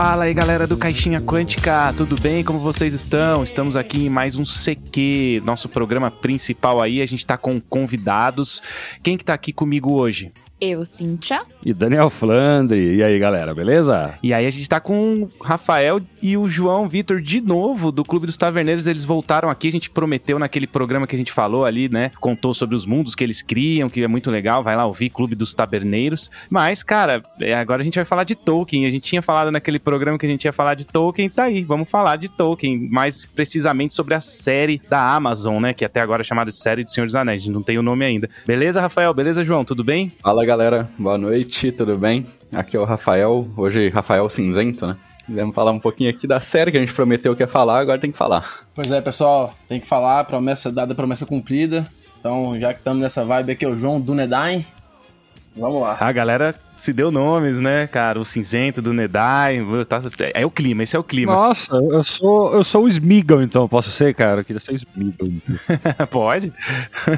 Fala aí galera do Caixinha Quântica, tudo bem? Como vocês estão? Estamos aqui em mais um CQ, nosso programa principal aí. A gente tá com convidados. Quem que tá aqui comigo hoje? Eu, Cíntia. E Daniel Flandre. E aí, galera, beleza? E aí a gente tá com o Rafael e o João Vitor de novo do Clube dos Taverneiros. Eles voltaram aqui, a gente prometeu naquele programa que a gente falou ali, né? Contou sobre os mundos que eles criam, que é muito legal. Vai lá ouvir Clube dos Taverneiros. Mas, cara, é, agora a gente vai falar de Tolkien. A gente tinha falado naquele programa que a gente ia falar de Tolkien, tá aí. Vamos falar de Tolkien, mais precisamente sobre a série da Amazon, né? Que até agora é chamada de série do Senhor dos Anéis. Não tem o nome ainda. Beleza, Rafael? Beleza, João? Tudo bem? Fala galera, boa noite, tudo bem? Aqui é o Rafael, hoje Rafael Cinzento, né? Vamos falar um pouquinho aqui da série que a gente prometeu que ia falar, agora tem que falar. Pois é, pessoal, tem que falar, promessa dada, promessa cumprida. Então, já que estamos nessa vibe aqui, é o João Dunedain. Vamos lá. A galera se deu nomes, né, cara? O cinzento do Nedai. Tá, é o clima, esse é o clima. Nossa, eu sou, eu sou o Smeagol, então. Posso ser, cara? Eu queria ser o Smeagol. Pode.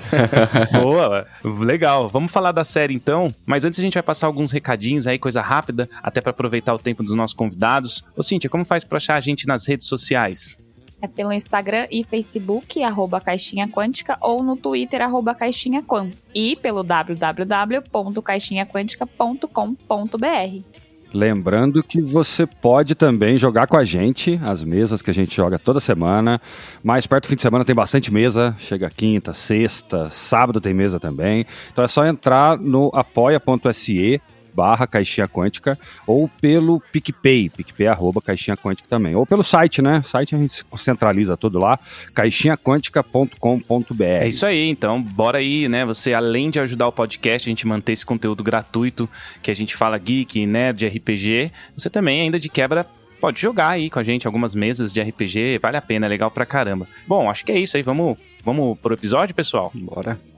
Boa, legal. Vamos falar da série então. Mas antes a gente vai passar alguns recadinhos aí, coisa rápida, até para aproveitar o tempo dos nossos convidados. Ô, Cíntia, como faz para achar a gente nas redes sociais? É pelo Instagram e Facebook, arroba Caixinha Quântica, ou no Twitter, arroba Caixinha Quan. E pelo www.caixinhaquântica.com.br. Lembrando que você pode também jogar com a gente, as mesas que a gente joga toda semana. Mais perto do fim de semana tem bastante mesa, chega quinta, sexta, sábado tem mesa também. Então é só entrar no apoia.se barra Caixinha Quântica, ou pelo PicPay, PicPay arroba Caixinha Quântica também, ou pelo site, né? O site a gente centraliza tudo lá, caixinhaquântica.com.br. É isso aí, então, bora aí, né? Você, além de ajudar o podcast, a gente manter esse conteúdo gratuito, que a gente fala geek, nerd, RPG, você também, ainda de quebra, pode jogar aí com a gente algumas mesas de RPG, vale a pena, é legal pra caramba. Bom, acho que é isso aí, vamos, vamos pro episódio, pessoal? Bora.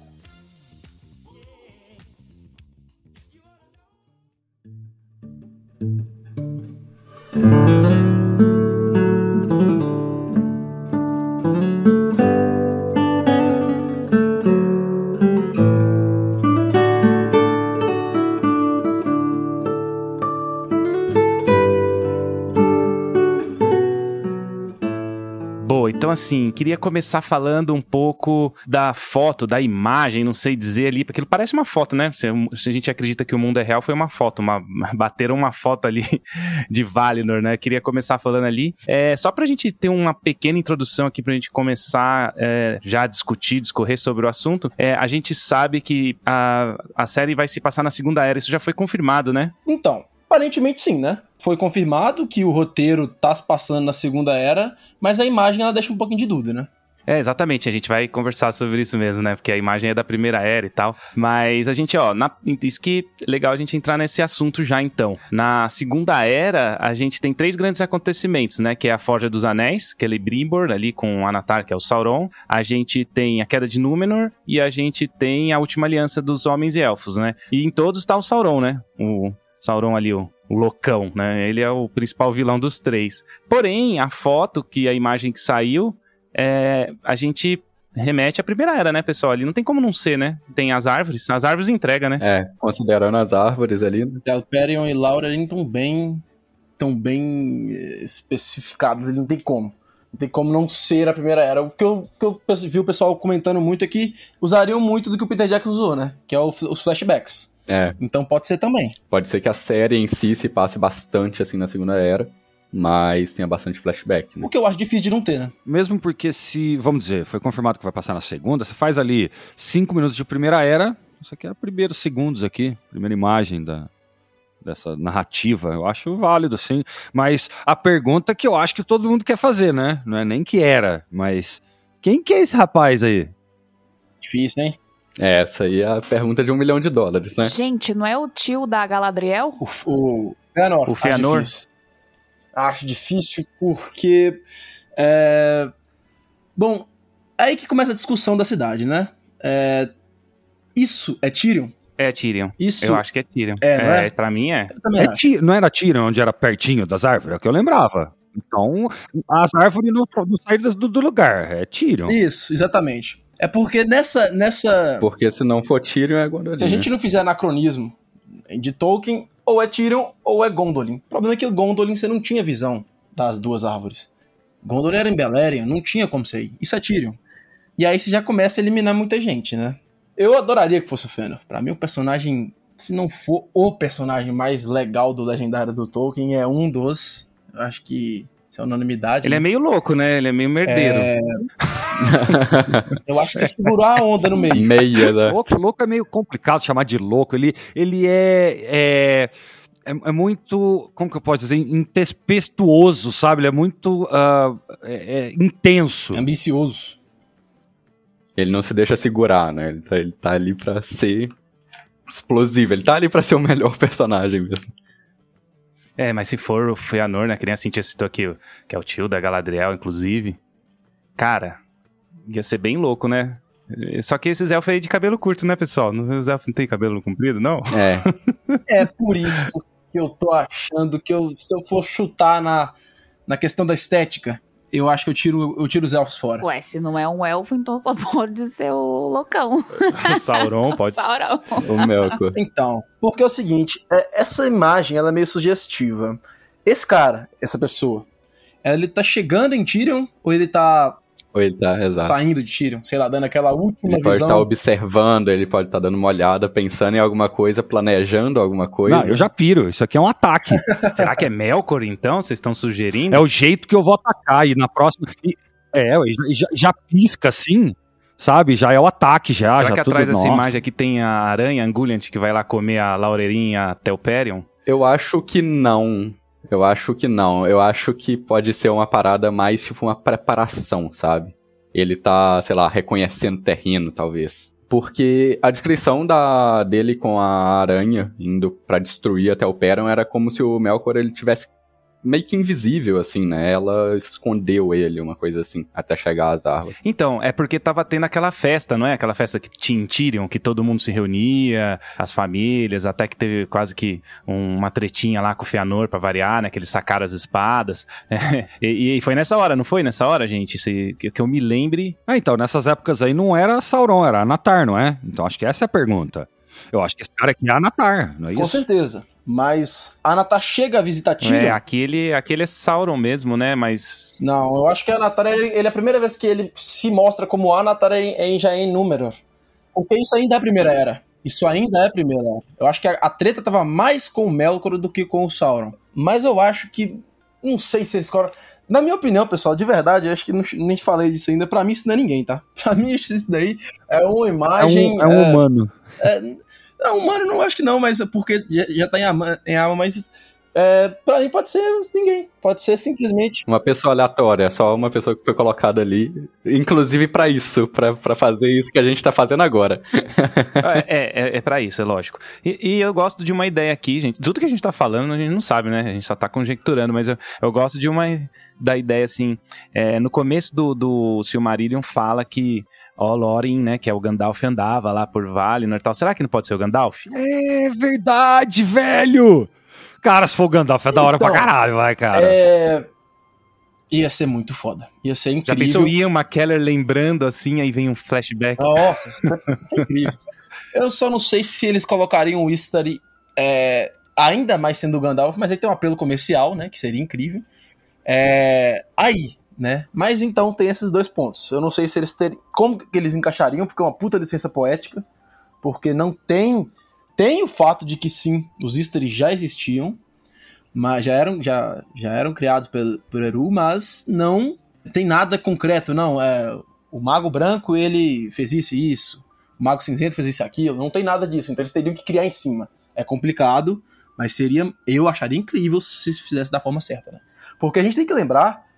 Boa, então assim, queria começar falando um pouco da foto, da imagem, não sei dizer ali, porque parece uma foto, né? Se, se, a gente acredita que o mundo é real, foi uma foto, uma, bateram uma foto ali de Valinor, né? Queria começar falando ali. É, só pra gente ter uma pequena introdução aqui, pra gente começar é, já a discutir, discorrer sobre o assunto, é, a gente sabe que a, a série vai se passar na Segunda Era, isso já foi confirmado, né? Então, Aparentemente sim, né? Foi confirmado que o roteiro tá se passando na Segunda Era, mas a imagem ela deixa um pouquinho de dúvida, né? É, exatamente, a gente vai conversar sobre isso mesmo, né? Porque a imagem é da primeira era e tal. Mas a gente, ó, na, isso que é legal a gente entrar nesse assunto já então. Na segunda era, a gente tem três grandes acontecimentos, né? Que é a Forja dos Anéis, que é Celebrimbor, ali com Anatar, que é o Sauron. A gente tem a queda de Númenor e a gente tem a última aliança dos homens e elfos, né? E em todos tá o Sauron, né? O Sauron ali, o, o loucão, né? Ele é o principal vilão dos três. Porém, a foto, que a imagem que saiu, é, a gente remete à primeira era, né, pessoal? Ali não tem como não ser, né? Tem as árvores, as árvores entrega, né? É, considerando as árvores ali. Né? Telperion e Laurelin estão bem, tão bem eh, especificados, ali não tem como. Não tem como não ser a primeira era. O que eu, que eu vi o pessoal comentando muito é que usariam muito do que o Peter Jackson usou, né? Que é o, os flashbacks. É. Então pode ser também. Pode ser que a série em si se passe bastante assim na Segunda Era, mas tenha bastante flashback. Né? O que eu acho difícil de não ter, né? Mesmo porque se, vamos dizer, foi confirmado que vai passar na segunda, você faz ali cinco minutos de primeira era, isso aqui é primeiros segundos aqui, primeira imagem da, dessa narrativa, eu acho válido, sim. Mas a pergunta que eu acho que todo mundo quer fazer, né? Não é nem que era, mas quem que é esse rapaz aí? Difícil, hein? É, essa aí é a pergunta de um milhão de dólares, né? Gente, não é o tio da Galadriel? O, o Fëanor. O Fëanor. Acho difícil. Acho difícil porque... É... Bom, é aí que começa a discussão da cidade, né? É... Isso é Tyrion? É Tyrion. Isso Eu acho que é Tyrion. É, não é? Pra mim é. É. Ti- não era Tyrion onde era pertinho das árvores? É o que eu lembrava. Então, as árvores não, não saíram do, do lugar. É Tyrion. Isso, exatamente. É porque nessa, nessa Porque se não for Tyrion é Gondolin. Se a gente não fizer anacronismo de Tolkien, ou é Tyrion ou é Gondolin. O problema é que o Gondolin você não tinha visão das duas árvores. Gondolin era em Beleriand, não tinha como ser. Isso é Tyrion. E aí você já começa a eliminar muita gente, né? Eu adoraria que fosse o Fëanor. Pra mim, o personagem, se não for o personagem mais legal do Legendário do Tolkien, é um dos. Eu acho que isso é unanimidade. Ele é meio louco, né? Ele é meio merdeiro. É... eu acho que você segurou a onda no meio. Meia, né? Louco, louco é meio complicado chamar de louco. Ele, ele é, é, é, é muito, como que eu posso dizer, intempestuoso, sabe? Ele é muito uh, é, é intenso. Ambicioso. Ele não se deixa segurar, né? Ele tá, ele tá ali pra ser explosivo. Ele tá ali pra ser o melhor personagem mesmo. É, mas se for o Fëanor, né? Que nem a Cintia citou aqui, que é o tio da Galadriel, inclusive. Cara, ia ser bem louco, né? Só que esses elfos aí de cabelo curto, né, pessoal? Os elfos não tem cabelo comprido, não? É. é por isso que eu tô achando que eu, se eu for chutar na, na questão da estética, eu acho que eu tiro, eu tiro os elfos fora. Ué, se não é um elfo, então só pode ser o loucão. Sauron pode Sauron. O Melkor. Então, porque é o seguinte, é, essa imagem ela é meio sugestiva. Esse cara, essa pessoa, ele tá chegando em Tyrion ou ele tá ou ele tá, exato. saindo de Tyrion, sei lá, dando aquela última Ele pode visão. estar observando, ele pode estar dando uma olhada, pensando em alguma coisa, planejando alguma coisa. Não, eu já piro. Isso aqui é um ataque. Será que é Melkor, então? Vocês estão sugerindo? é o jeito que eu vou atacar. E na próxima. é, já, já, pisca assim, sabe? Já é o ataque, já. Será já que tudo, atrás dessa imagem aqui tem a aranha Angulliant que vai lá comer a Laurerinha Telperion? Eu acho que não. Eu acho que não. Eu acho que pode ser uma parada mais tipo uma preparação, sabe? Ele tá, sei lá, reconhecendo terreno, talvez. Porque a descrição da, dele com a aranha indo pra destruir até o Peron era como se o Melkor ele tivesse meio que invisível, assim, né? Ela escondeu ele, uma coisa assim, até chegar às árvores. Então, é porque tava tendo aquela festa, não é? Aquela festa que tinha em Tyrion, que todo mundo se reunia, as famílias, até que teve quase que uma tretinha lá com o Fëanor pra variar, né? Que eles sacaram as espadas. e, e foi nessa hora, não foi nessa hora, gente? Se- que, que eu me lembre. Ah, então, nessas épocas aí não era Sauron, era Anatar, não é? Então acho que essa é a pergunta. Eu acho que esse cara aqui é Anatar, não é Com isso? certeza. Mas a Anatar chega a visitar Tyrion? É, aquele, aquele é Sauron mesmo, né? Mas. Não, eu acho que a Anatar, ele, ele é a primeira vez que ele se mostra como Anatar em, em, já é em Númenor. Porque isso ainda é a primeira era. Isso ainda é a primeira era. Eu acho que a, a treta tava mais com o Melkor do que com o Sauron. Mas eu acho que... Não sei se eles... Na minha opinião, pessoal, de verdade, eu acho que não, nem falei disso ainda. Pra mim isso não é ninguém, tá? Pra mim isso daí é uma É imagem... um, é um humano. Não, humano não acho que não, mas é porque já, já tá em alma, em alma mas... É, pra mim pode ser ninguém. Pode ser simplesmente Uma pessoa aleatória, só uma pessoa que foi colocada ali, inclusive pra isso, pra pra fazer isso que a gente tá fazendo agora. é, é, é pra isso, é lógico. E, e eu gosto de uma ideia aqui, gente. Tudo que a gente tá falando, a gente não sabe, né? A gente só tá conjecturando, mas eu, eu gosto de uma da ideia assim. é, no começo do, do Silmarillion fala que ó, Lorin, né, que é o Gandalf, andava lá por Valinor e tal. Será que não pode ser o Gandalf? É verdade, velho! Cara, se for o Gandalf, é da hora Então, pra caralho, vai, cara. É. Ia ser muito foda. Ia ser Já incrível. pensou o Ian McKellar lembrando assim, aí vem um flashback. Nossa, é isso é incrível. Eu só não sei se eles colocariam o Istari é, ainda mais sendo o Gandalf, mas aí tem um apelo comercial, né? Que seria incrível. É, aí, né? Mas então tem esses dois pontos. Eu não sei se eles teriam. Como que eles encaixariam, porque é uma puta licença poética. Porque não tem. Tem o fato de que sim, os Istari já existiam, mas já eram, já, já eram criados pelo, por Eru, mas não tem nada concreto, não. É, o Mago Branco, ele fez isso e isso. O Mago Cinzento fez isso e aquilo. Não tem nada disso. Então eles teriam que criar em cima. É complicado, mas seria. Eu acharia incrível se fizesse da forma certa, né? Porque a gente tem que lembrar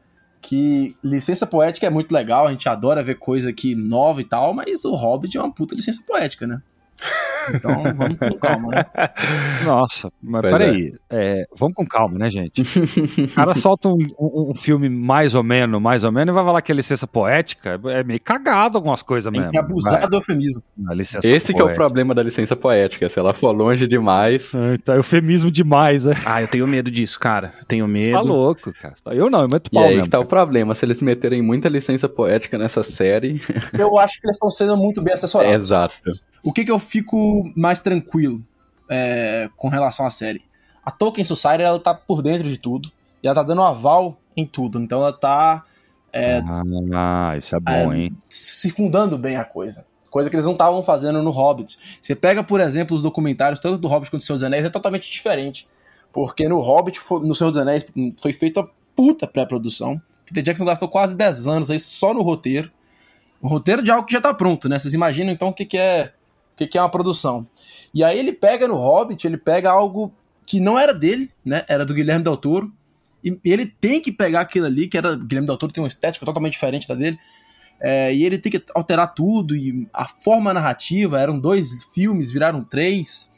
que licença poética é muito legal, a gente adora ver coisa aqui nova e tal, mas o Hobbit é uma puta licença poética, né? Então vamos com calma, né? Nossa, mas Pois peraí. É, vamos com calma, né, gente? O cara solta um, um- um filme mais ou menos, mais ou menos, e vai falar que é licença poética. É meio cagado algumas coisas Tem mesmo. que abusar Vai, do eufemismo. Esse que é o poética. problema da licença poética, se ela for longe demais. Ah, Tá eufemismo demais, né? Ah, eu tenho medo disso, cara. Eu tenho medo. Tá louco, cara. Eu não, eu meto E pau aí mesmo. que tá o problema, se eles meterem muita licença poética nessa série. Eu acho que eles estão sendo muito bem assessorados. Exato. O que, que eu fico mais tranquilo é, com relação à série? A Tolkien Society, ela tá por dentro de tudo. E ela tá dando aval em tudo. Então ela tá. É, ah, isso é bom, é, hein? circundando bem a coisa. Coisa que eles não estavam fazendo no Hobbit. Você pega, por exemplo, os documentários, tanto do Hobbit quanto do Senhor dos Anéis, é totalmente diferente. Porque no Hobbit, no Senhor dos Anéis, foi feita puta pré-produção. Peter Jackson gastou quase 10 anos aí só no roteiro. Um roteiro de algo que já tá pronto, né? Vocês imaginam então o que, que é o que, é uma produção. E aí ele pega no Hobbit, ele pega algo que não era dele, né? Era do Guilherme Del Toro. E ele tem que pegar aquilo ali, que era. Guilherme Del Toro tem uma estética totalmente diferente da dele. É, e ele tem que alterar tudo. E a forma narrativa, eram dois filmes, viraram três.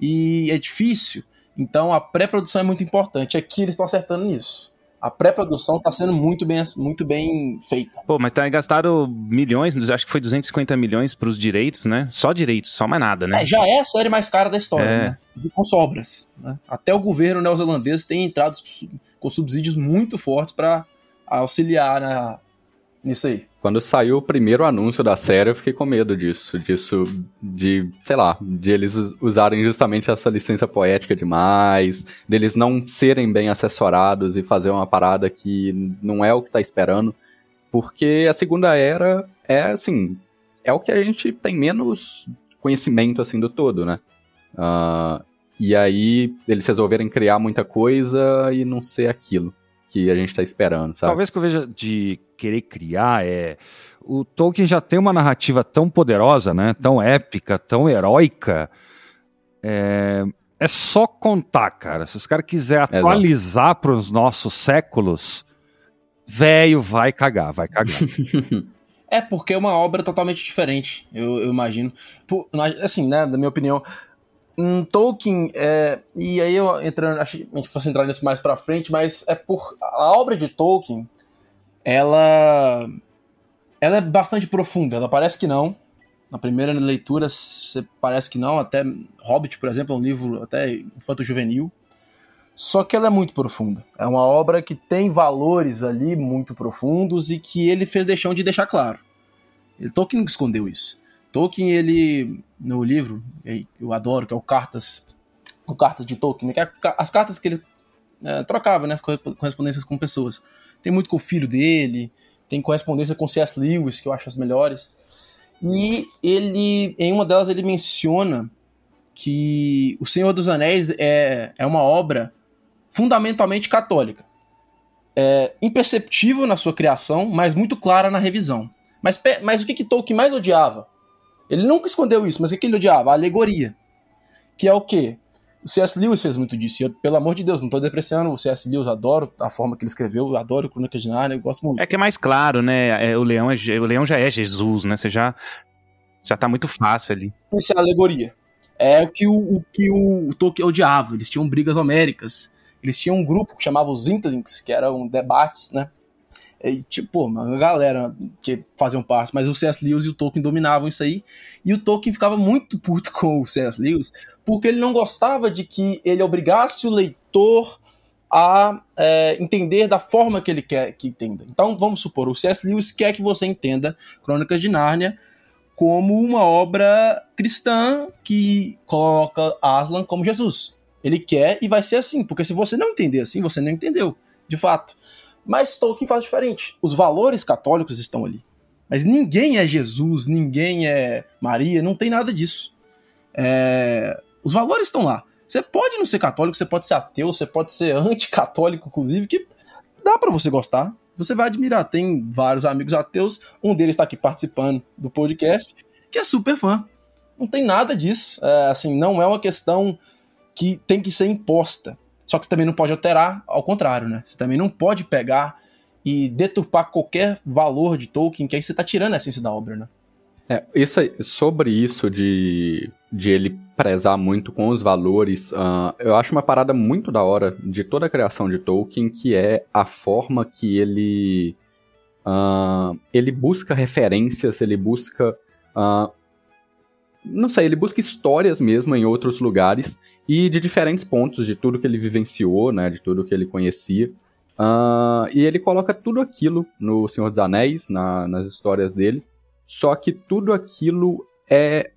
E é difícil. Então a pré-produção é muito importante. Aqui eles estão acertando nisso. A pré-produção está sendo muito bem, muito bem feita. Pô, mas tá gastaram milhões, acho que foi 250 milhões para os direitos, né? Só direitos, só mais nada, né? É, já é a série mais cara da história, é. né? Com sobras. Né? Até o governo neozelandês tem entrado com subsídios muito fortes para auxiliar na, nisso aí. Quando saiu o primeiro anúncio da série, eu fiquei com medo disso. Disso, de, sei lá, de eles usarem justamente essa licença poética demais, deles não serem bem assessorados e fazer uma parada que não é o que tá esperando. Porque a segunda era é, assim, é o que a gente tem menos conhecimento, assim, do todo, né? Uh, e aí eles resolverem criar muita coisa e não ser aquilo que a gente está esperando, sabe? Talvez que eu veja de querer criar é o Tolkien já tem uma narrativa tão poderosa, né? Tão épica, tão heróica. É, é só contar, cara. Se os caras quiserem atualizar para os nossos séculos, velho, vai cagar, vai cagar. é porque é uma obra totalmente diferente, eu, eu imagino. Por, assim, né, da minha opinião, um Tolkien, é, e aí eu entrando, acho que a gente fosse entrar nisso mais pra frente, mas é por a obra de Tolkien, ela ela é bastante profunda, ela parece que não. Na primeira leitura parece que não, até Hobbit, por exemplo, é um livro até infanto-juvenil. Só que ela é muito profunda. É uma obra que tem valores ali muito profundos e que ele fez deixão de deixar claro. Ele, Tolkien escondeu isso. Tolkien, ele, no livro, eu adoro, que é o Cartas, o Cartas de Tolkien, né, que é as cartas que ele é, trocava, né, as correspondências com pessoas. Tem muito com o filho dele, tem correspondência com C.S. Lewis, que eu acho as melhores. E ele, em uma delas, ele menciona que O Senhor dos Anéis é, é uma obra fundamentalmente católica. É imperceptível na sua criação, mas muito clara na revisão. Mas, mas o que, que Tolkien mais odiava? Ele nunca escondeu isso, mas o que ele odiava? A alegoria. Que é o quê? O C.S. Lewis fez muito disso. E eu, pelo amor de Deus, não estou depreciando o C.S. Lewis, adoro a forma que ele escreveu, adoro Crônica de Narnia, eu gosto muito. É que é mais claro, né? É, o, leão é, o leão já é Jesus, né? Você já, já tá muito fácil ali. Isso é alegoria. É o que o, o que o Tolkien odiava. Eles tinham brigas homéricas. Eles tinham um grupo que chamava os Interlinks, que eram debates, né? E, tipo, uma galera que faziam parte, mas o C.S. Lewis e o Tolkien dominavam isso aí. E o Tolkien ficava muito puto com o C.S. Lewis, porque ele não gostava de que ele obrigasse o leitor a é, entender da forma que ele quer que entenda. Então, vamos supor, o C.S. Lewis quer que você entenda Crônicas de Nárnia como uma obra cristã que coloca Aslan como Jesus. Ele quer e vai ser assim, porque se você não entender assim, você não entendeu, de fato. Mas Tolkien faz diferente. Os valores católicos estão ali. Mas ninguém é Jesus, ninguém é Maria, não tem nada disso. É... Os valores estão lá. Você pode não ser católico, você pode ser ateu, você pode ser anticatólico, inclusive, que dá para você gostar. Você vai admirar. Tem vários amigos ateus, um deles está aqui participando do podcast, que é super fã. Não tem nada disso. É, assim, não é uma questão que tem que ser imposta. Só que você também não pode alterar ao contrário, né? Você também não pode pegar e deturpar qualquer valor de Tolkien, que aí você tá tirando a essência da obra, né? É, isso sobre isso de, de ele prezar muito com os valores, uh, eu acho uma parada muito da hora de toda a criação de Tolkien, que é a forma que ele uh, ele busca referências, ele busca uh, não sei, ele busca histórias mesmo em outros lugares e de diferentes pontos de tudo que ele vivenciou, né, de tudo que ele conhecia. Uh, e ele coloca tudo aquilo no Senhor dos Anéis, na, nas histórias dele. Só que tudo aquilo é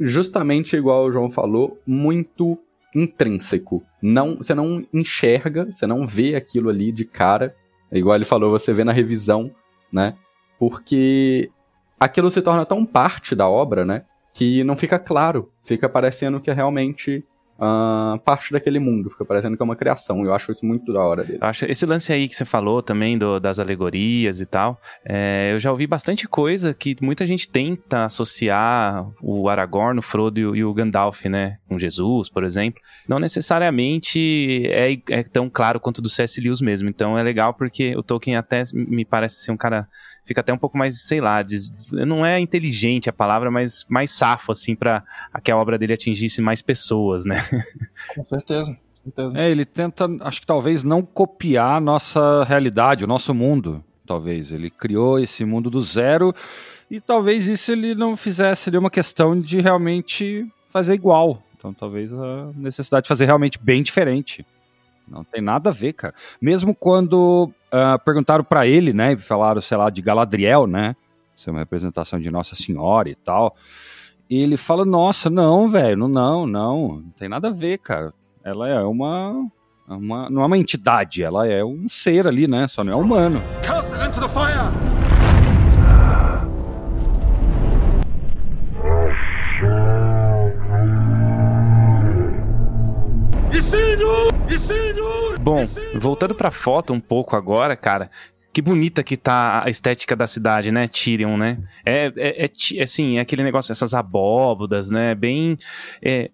justamente igual o João falou, muito intrínseco. Não, você não enxerga, você não vê aquilo ali de cara. Igual ele falou, você vê na revisão, né? Porque aquilo se torna tão parte da obra, né? Que não fica claro. Fica parecendo que é realmente uh, parte daquele mundo. Fica parecendo que é uma criação. Eu acho isso muito da hora dele. Eu acho esse lance aí que você falou também do, das alegorias e tal. É, eu já ouvi bastante coisa que muita gente tenta associar o Aragorn, o Frodo e o, Gandalf, né? Com Jesus, por exemplo. Não necessariamente é, é tão claro quanto do C.S. Lewis mesmo. Então é legal porque o Tolkien até me parece ser um cara fica até um pouco mais, sei lá, diz, não é inteligente a palavra, mas mais safo, assim, para que a obra dele atingisse mais pessoas, né? Com certeza. É, ele tenta, acho que talvez não copiar a nossa realidade, o nosso mundo, talvez. Ele criou esse mundo do zero e talvez isso ele não fizesse uma questão de realmente fazer igual. Então talvez a necessidade de fazer realmente bem diferente. Não tem nada a ver, cara. Mesmo quando uh, perguntaram para ele, né, e falaram, sei lá, de Galadriel, né, ser uma representação de Nossa Senhora e tal, ele fala, nossa, não, velho, não, não, não, tem nada a ver, cara. Ela é uma, uma, não é uma entidade, ela é um ser ali, né, só não é humano. Cast it into the fire! Bom, voltando pra foto um pouco agora, cara, que bonita que tá a estética da cidade, né? Tyrion, né? É, é, é, assim, é aquele negócio, essas abóbodas, né? Bem. É...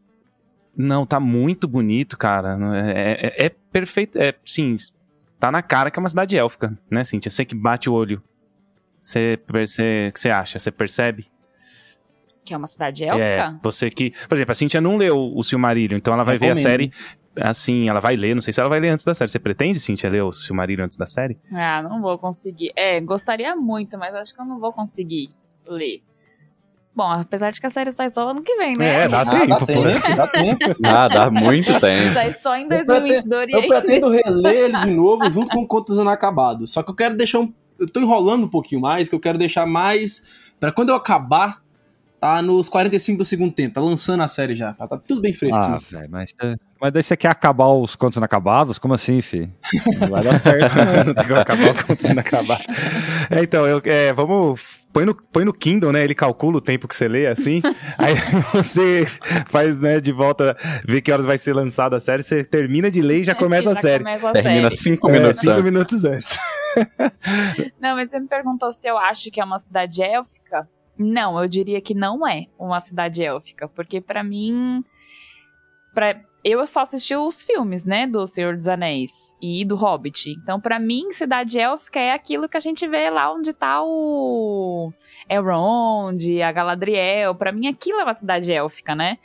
Não, tá muito bonito, cara. É, é, é perfeito. É, sim, tá na cara que é uma cidade élfica, né, Cintia? Você que bate o olho. Você, você, que você acha? Você percebe? Que é uma cidade élfica? É, você que. Por exemplo, a Cintia não leu o Silmarillion, então ela vai ver a série assim, ela vai ler, não sei se ela vai ler antes da série. Você pretende, Cintia, ler o Silmarillion antes da série? Ah, não vou conseguir. É, gostaria muito, mas acho que eu não vou conseguir ler. Bom, apesar de que a série sai só ano que vem, né? É, dá ah, tempo, dá tempo, dá tempo. Ah, dá muito tempo. Sai só em 2022. Eu, pretendo reler ele de novo junto com Contos Inacabados. Só que eu quero deixar um... Eu tô enrolando um pouquinho mais, que eu quero deixar mais... para quando eu acabar, Tá nos 45 do segundo tempo, tá lançando a série já. Tá, tá tudo bem fresco. Ah, velho, mas, mas daí você quer acabar os contos inacabados? Como assim, fi? Não vai dar certo, não. Tem que acabar os contos inacabados. É, então, eu, é, vamos põe no, põe no Kindle, né? Ele calcula o tempo que você lê, assim. aí você faz, né, de volta, vê que horas vai ser lançada a série, você termina de ler e já começa já a série. Começa a termina série. cinco é, minutos cinco antes. minutos antes. Não, mas você me perguntou se eu acho que é uma cidade élfica. Não, eu diria que não é uma cidade élfica, porque para mim, pra, eu só assisti os filmes, né, do Senhor dos Anéis e do Hobbit. Então, para mim, cidade élfica é aquilo que a gente vê lá onde tá o Elrond, a Galadriel. Para mim, aquilo é uma cidade élfica, né?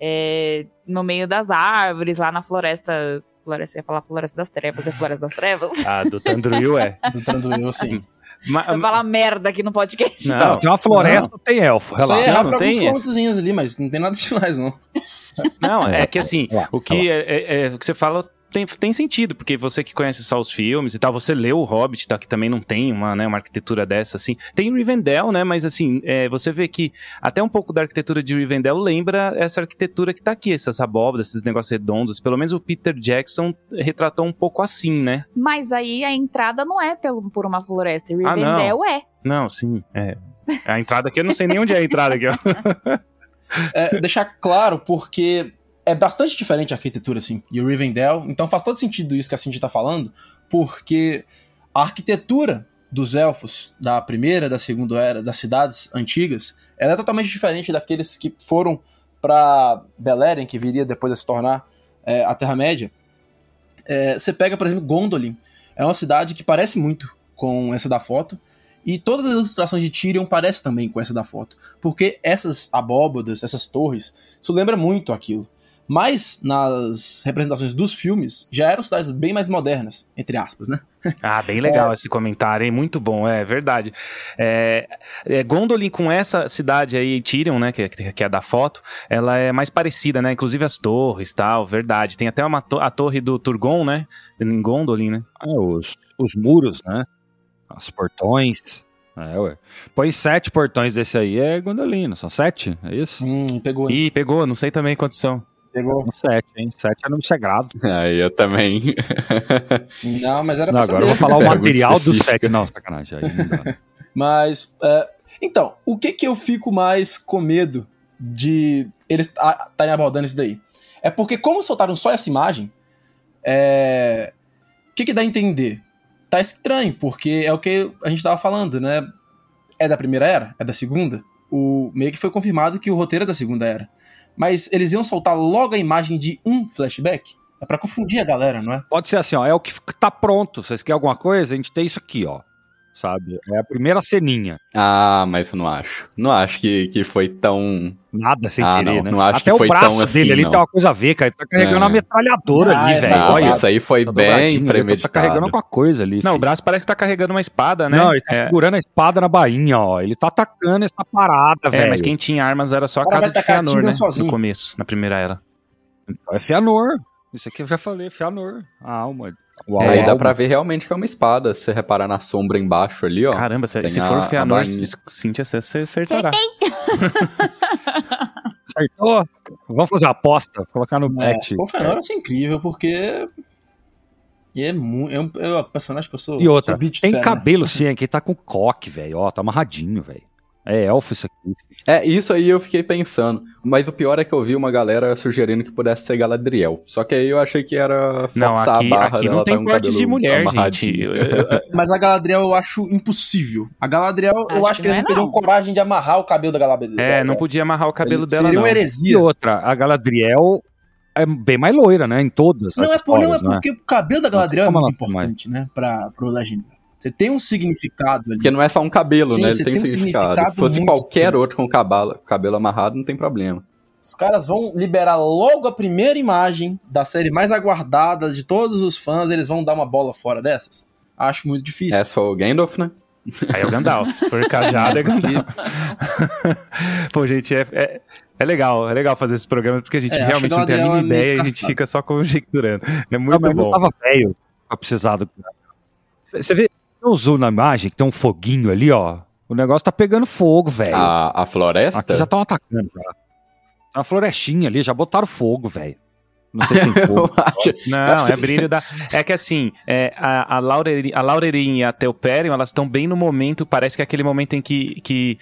É, no meio das árvores, lá na floresta. Floresta, ia falar Floresta das Trevas, é Floresta das Trevas? Ah, do Tandruil é. Do Tandruil, sim. Vai falar merda aqui no podcast. Não, não tem uma floresta, não. tem elfo. Só ia errar pra alguns ali, mas não tem nada demais, não. Não, é que assim, o que, é, é, é, o que você fala tem, tem sentido, porque você que conhece só os filmes e tal, você leu o Hobbit, tá, que também não tem uma, né, uma arquitetura dessa, assim. Tem Rivendell, né, mas assim, é, você vê que até um pouco da arquitetura de Rivendell lembra essa arquitetura que tá aqui, essas abóbodas, esses negócios redondos. Pelo menos o Peter Jackson retratou um pouco assim, né? Mas aí a entrada não é pelo, por uma floresta, Rivendell ah, é. Não, sim, é. A entrada aqui, eu não sei nem onde é a entrada aqui, ó. É, deixar claro, porque é bastante diferente a arquitetura, assim, e o Rivendell. Então faz todo sentido isso que a Cindy tá falando, porque a arquitetura dos elfos da primeira, da segunda era, das cidades antigas, ela é totalmente diferente daqueles que foram para Beleriand, que viria depois a se tornar é, a Terra-média. É, você pega, por exemplo, Gondolin. É uma cidade que parece muito com essa da foto, e todas as ilustrações de Tyrion parecem também com essa da foto, porque essas abóbodas, essas torres, isso lembra muito aquilo. Mas nas representações dos filmes já eram cidades bem mais modernas, entre aspas, né? Ah, bem legal é... esse comentário, hein? Muito bom, é verdade. É, é, Gondolin com essa cidade aí, Tyrion, né, que, que é da foto, ela é mais parecida, né? Inclusive as torres tal, verdade. Tem até uma to a torre do Turgon, né? Em Gondolin, né? É, os, os muros, né? Os portões. É, ué. Põe sete portões desse aí, é Gondolin, são sete? É isso? Hum, pegou. Ih, pegou, não sei também quantos são. Pegou. No 7, hein? 7 é número sagrado. Aí eu também. Não, mas era Não, pra agora eu vou falar o Pergunta material do específica. 7. Não, sacanagem. Aí não dá. Mas, é, então, o que que eu fico mais com medo de eles estarem abordando isso daí? É porque como soltaram só essa imagem, é, o que que dá a entender? Tá estranho, porque é o que a gente tava falando, né? É da primeira era? É da segunda? O, meio que foi confirmado que o roteiro é da segunda era. Mas eles iam soltar logo a imagem de um flashback? É pra confundir a galera, não é? Pode ser assim, ó. É o que tá pronto. Vocês querem alguma coisa? A gente tem isso aqui, ó. Sabe? É a primeira ceninha. ah, mas eu não acho. Não acho que, que foi tão. Nada sem Ah, querer, não, né? não acho Até que o foi braço tão assim, dele ali não. tem uma coisa a ver, cara. Ele tá carregando É. uma metralhadora Ah, ali, é, velho. tá, Nossa, Olha, isso aí foi tá bem Tá premeditado. carregando alguma coisa ali. Não, o filho. braço parece que tá carregando uma espada, né? Não, ele tá É, segurando a espada na bainha, ó. Ele tá atacando essa parada, É, velho. mas quem tinha armas era só a O casa de tiro né? sozinho. No começo, na primeira era. É Feanor. Isso aqui eu já falei, Feanor. A alma. O Aí dá pra ver realmente que é uma espada. Se você reparar na sombra embaixo ali, ó. Caramba, se, se a- for o a Feanor, bainha. Cíntia, você você acertará. Acertou? Vamos fazer uma aposta. Colocar no É, bet. se for ser incrível, porque. E é muito. É um, é um personagem que eu sou. E outra, sou tem fan, né? cabelo sim, aqui tá com coque, velho. Ó, tá amarradinho, velho. É elfo isso aqui. É, isso aí eu fiquei pensando. Mas o pior é que eu vi uma galera sugerindo que pudesse ser Galadriel. Só que aí eu achei que era Não, forçar aqui, a barra aqui dela não tá tem o corte de mulher, gente. Mas a Galadriel eu acho impossível. A Galadriel, eu Acho acho que que eles não é, teriam não. coragem de amarrar o cabelo da Galadriel. É, não podia amarrar o cabelo dela, Seria não. uma E heresia. outra, a Galadriel é bem mais loira, né? Em todas Não as é, por, não é né? porque o cabelo da Galadriel é muito ela tem mais? importante, né? Pra, pro Legend. Você tem um significado ali. Porque não é só um cabelo, Sim, né? Ele tem, tem um significado. significado Se fosse qualquer outro com cabelo, cabelo amarrado, não tem problema. Os caras vão liberar logo a primeira imagem da série mais aguardada de todos os fãs. Eles vão dar uma bola fora dessas? Acho muito difícil. É só o Gandalf, né? Aí é o Gandalf. Se for cajado, é Gandalf. Pô, gente, é, é, é legal. É legal fazer esse programa porque a gente É, realmente não tem a mínima é ideia e a gente fica só conjecturando. É Não, muito mas bom. eu tava velho pra precisar do. Você vê, um zoom na imagem que tem um foguinho ali, ó. O negócio tá pegando fogo, velho. A, a floresta. Aqui já estão atacando, já. Tem uma florestinha ali, já botaram fogo, velho. Não sei se tem fogo. Não, é brilho da. É que assim, é, a, a, Laurerin, a e a Telperion, elas estão bem no momento, parece que é aquele momento em que, que.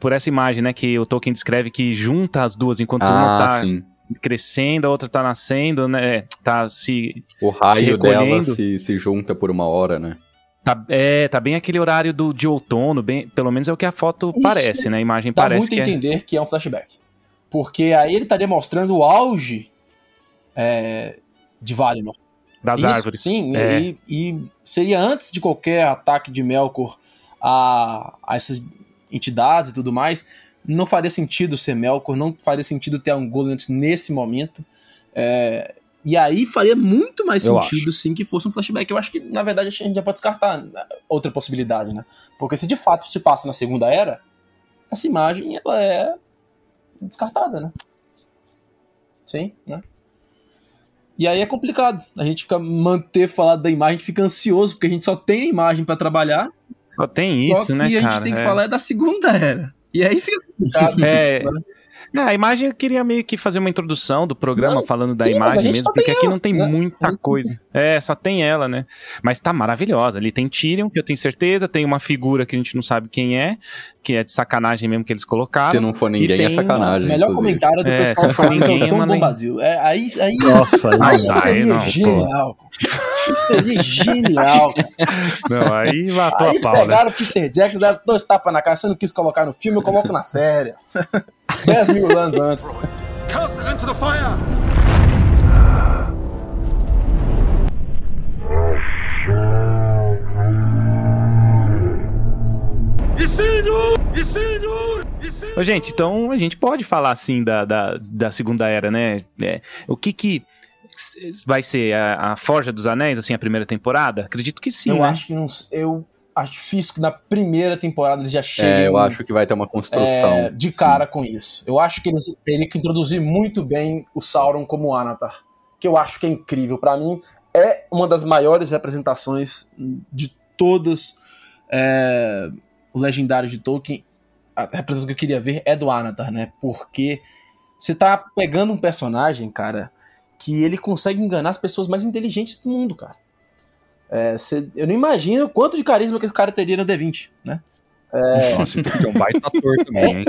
Por essa imagem, né, que o Tolkien descreve que junta as duas, enquanto uma Ah, tá sim. crescendo, a outra tá nascendo, né? Tá se. O raio dela recolhendo. se, se junta por uma hora, né? Tá, é, tá bem aquele horário do, de outono, bem, pelo menos é o que a foto Isso parece, né? A imagem Dá parece muito que é. entender que é um flashback. Porque aí ele estaria mostrando o auge é, de Valinor. das Isso, árvores. Sim, É. e, e seria antes de qualquer ataque de Melkor a, a essas entidades e tudo mais. Não faria sentido ser Melkor, não faria sentido ter Ungoliant nesse momento. É, e aí faria muito mais Eu sentido, sim, que fosse um flashback. Eu acho que, na verdade, a gente já pode descartar outra possibilidade, né? Porque se de fato se passa na Segunda Era, essa imagem, ela é descartada, né? Sim, né? E aí é complicado. A gente fica manter falado da imagem, a gente fica ansioso, porque a gente só tem a imagem pra trabalhar. Só tem só isso, que né, a gente cara? tem que É. falar é da segunda era. E aí fica complicado. É. É, a imagem eu queria meio que fazer uma introdução do programa Não, falando da sim, imagem mesmo, porque aqui ela, não tem né? muita Uhum. coisa. É, só tem ela, né? Mas tá maravilhosa. Ali tem Tyrion, que eu tenho certeza, tem uma figura que a gente não sabe quem é, que é de sacanagem mesmo que eles colocaram. Se não for ninguém, tem é O sacanagem. melhor inclusive. comentário do É, pessoal é ninguém, o Tom. Bombadil. É, aí, aí, Nossa, aí Aí seria não, genial. Isso seria genial. Não, aí matou Aí a pau, né? pegaram o Peter Jackson, deram dois tapas na cara. Você não quis colocar no filme, eu coloco na série. 10 mil anos antes. Cast it into the fire! Ô, gente, então a gente pode falar assim da, da, da Segunda Era, né? É, o que que vai ser a, a Forja dos Anéis, assim, a primeira temporada? Acredito que sim, eu né? acho que não. Eu acho difícil que na primeira temporada eles já cheguem. É, eu acho que vai ter uma construção. é, de cara com isso. Eu acho que eles teriam que introduzir muito bem o Sauron como Anatar. Que eu acho que é incrível. Pra mim, é uma das maiores representações de todos é, os legendários de Tolkien. A representação que eu queria ver é do Anatar, né? Porque Você tá pegando um personagem, cara, que ele consegue enganar as pessoas mais inteligentes do mundo, cara. É, cê, eu não imagino quanto de carisma que esse cara teria no D20, né? É... Nossa, tem um baita ator também, hein?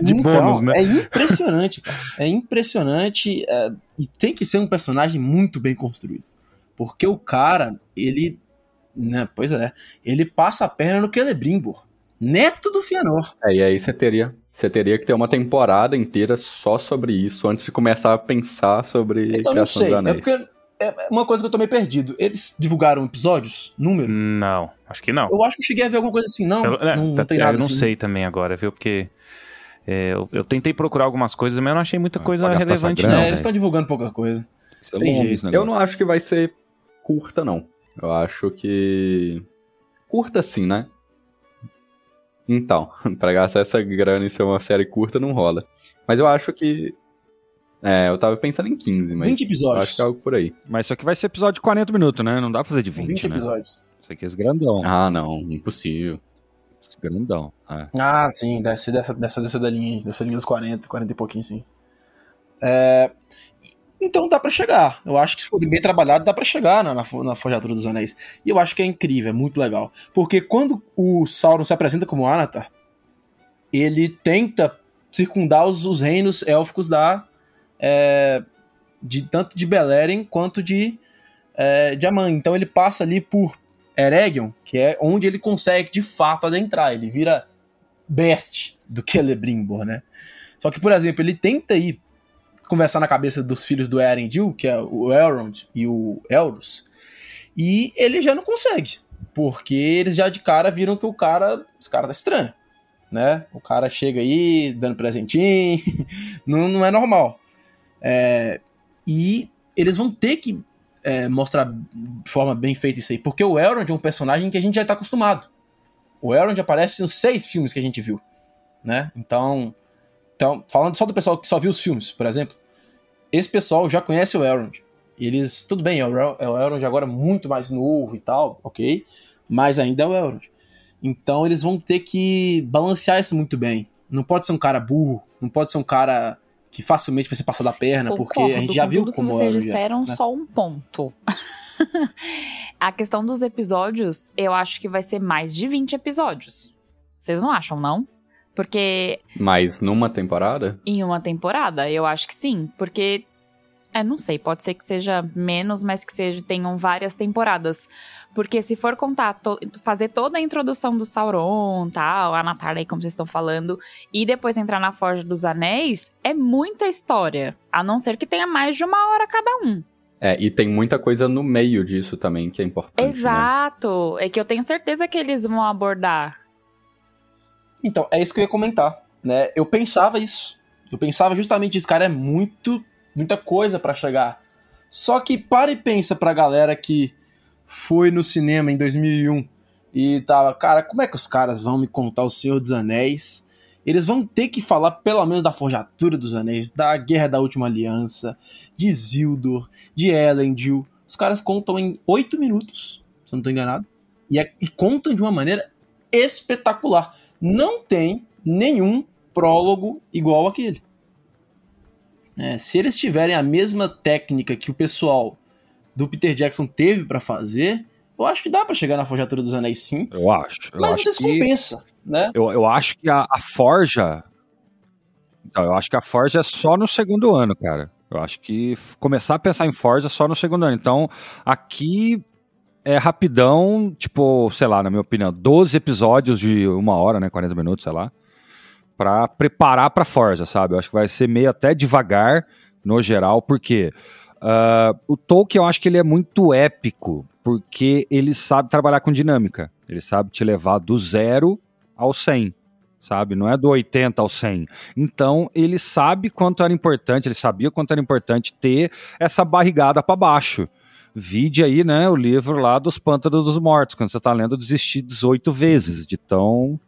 De então, bônus, né? É impressionante, cara. É impressionante é, e tem que ser um personagem muito bem construído. Porque o cara, ele. Né, pois é. Ele passa a perna no Celebrimbor. Neto do Fianor. É, e aí você teria, você teria que ter uma temporada inteira só sobre isso antes de começar a pensar sobre Então não Criação sei. dos É Anéis. porque é uma coisa que eu tô meio perdido. Eles divulgaram episódios? Número? Não, acho que não. Eu acho que eu cheguei a ver alguma coisa assim. Não, Pelo- é, não, não tá- tem é, nada Eu não assim. sei também agora, viu? Porque é, eu, eu tentei procurar algumas coisas, mas eu não achei muita coisa essa relevante, grana, não. É, eles estão divulgando pouca coisa. Isso é longo jeito. Eu não acho que vai ser curta, não. Eu acho que. Curta sim, né? Então, pra gastar essa grana e ser uma série curta não rola. Mas eu acho que. É, eu tava pensando em 15, mas. 20 episódios. Acho que é algo por aí. Mas isso aqui vai ser episódio de 40 minutos, né? Não dá pra fazer de 20, 20 né? episódios. Isso aqui é esse grandão. Ah, não, impossível. Esse grandão. É. Ah, sim, deve ser dessa, dessa, dessa da linha aí, dessa linha dos 40, 40 e pouquinho, sim. É, Então dá pra chegar. Eu acho que se for bem trabalhado, dá pra chegar na, na, na Forjatura dos Anéis. E eu acho que é incrível, é muito legal. Porque quando o Sauron se apresenta como Anatar, ele tenta circundar os, os reinos élficos da. É, de, tanto de Beleriand quanto de, é, de Aman. Então ele passa ali por Eregion, que é onde ele consegue de fato adentrar. Ele vira best do Celebrimbor, né? Só que, por exemplo, ele tenta ir conversar na cabeça dos filhos do Erendil, que é o Elrond e o Elros, e ele já não consegue, porque eles já de cara viram que o cara, esse cara tá estranho, né? O cara chega aí dando presentinho, não, não é normal. É, e eles vão ter que é, mostrar de forma bem feita isso aí, porque o Elrond é um personagem que a gente já tá acostumado. O Elrond aparece nos seis filmes que a gente viu, né? Então, então, falando só do pessoal que só viu os filmes, por exemplo, esse pessoal já conhece o Elrond. Eles, tudo bem, é o El- é Elrond agora muito mais novo e tal, ok? Mas ainda é o Elrond. Então eles vão ter que balancear isso muito bem. Não pode ser um cara burro, não pode ser um cara que facilmente vai ser passado a perna, porque a gente já viu tudo como que vocês Elrond é, disseram, né? só um ponto. a questão dos episódios, eu acho que vai ser mais de 20 episódios. Vocês não acham, não? Porque Mas numa temporada? em uma temporada, eu acho que sim. Porque, é, não sei, pode ser que seja menos, mas que seja, tenham várias temporadas. Porque se for contar, to- fazer toda a introdução do Sauron, tal, a Natália aí, como vocês estão falando, e depois entrar na Forja dos Anéis, é muita história. A não ser que tenha mais de uma hora cada um. É, e tem muita coisa no meio disso também que é importante. né? Exato. É que eu tenho certeza que eles vão abordar. Então, é isso que eu ia comentar, né? Eu pensava isso. Eu pensava justamente isso, cara, é muito, muita coisa pra chegar. Só que para e pensa pra galera que foi no cinema em 2001 e tava, cara, como é que os caras vão me contar o Senhor dos Anéis? Eles vão ter que falar pelo menos da Forjatura dos Anéis, da Guerra da Última Aliança, de Isildur, de Elendil. Os caras contam em oito minutos, se eu não tô enganado. E, é- e contam de uma maneira espetacular não tem nenhum prólogo igual aquele. É, se eles tiverem a mesma técnica que o pessoal do Peter Jackson teve pra fazer, eu acho que dá pra chegar na Forjatura dos Anéis sim. Eu acho. Eu mas acho se que... compensa, né? Eu, eu acho que a, a Forja. Então, eu acho que a Forja é só no segundo ano, cara. Eu acho que começar a pensar em Forja é só no segundo ano. Então, aqui é rapidão, tipo, sei lá, na minha opinião, 12 episódios de uma hora, né? 40 minutos, sei lá. Pra preparar pra Forja, sabe? Eu acho que vai ser meio até devagar, no geral, porque ah, o Tolkien, eu acho que ele é muito épico, porque ele sabe trabalhar com dinâmica. Ele sabe te levar do zero ao 100, sabe? Não é do 80 ao 100. Então, ele sabe quanto era importante, ele sabia quanto era importante ter essa barrigada para baixo. Vide aí, né, o livro lá dos Pântanos dos Mortos, quando você tá lendo desistir 18 vezes, de tão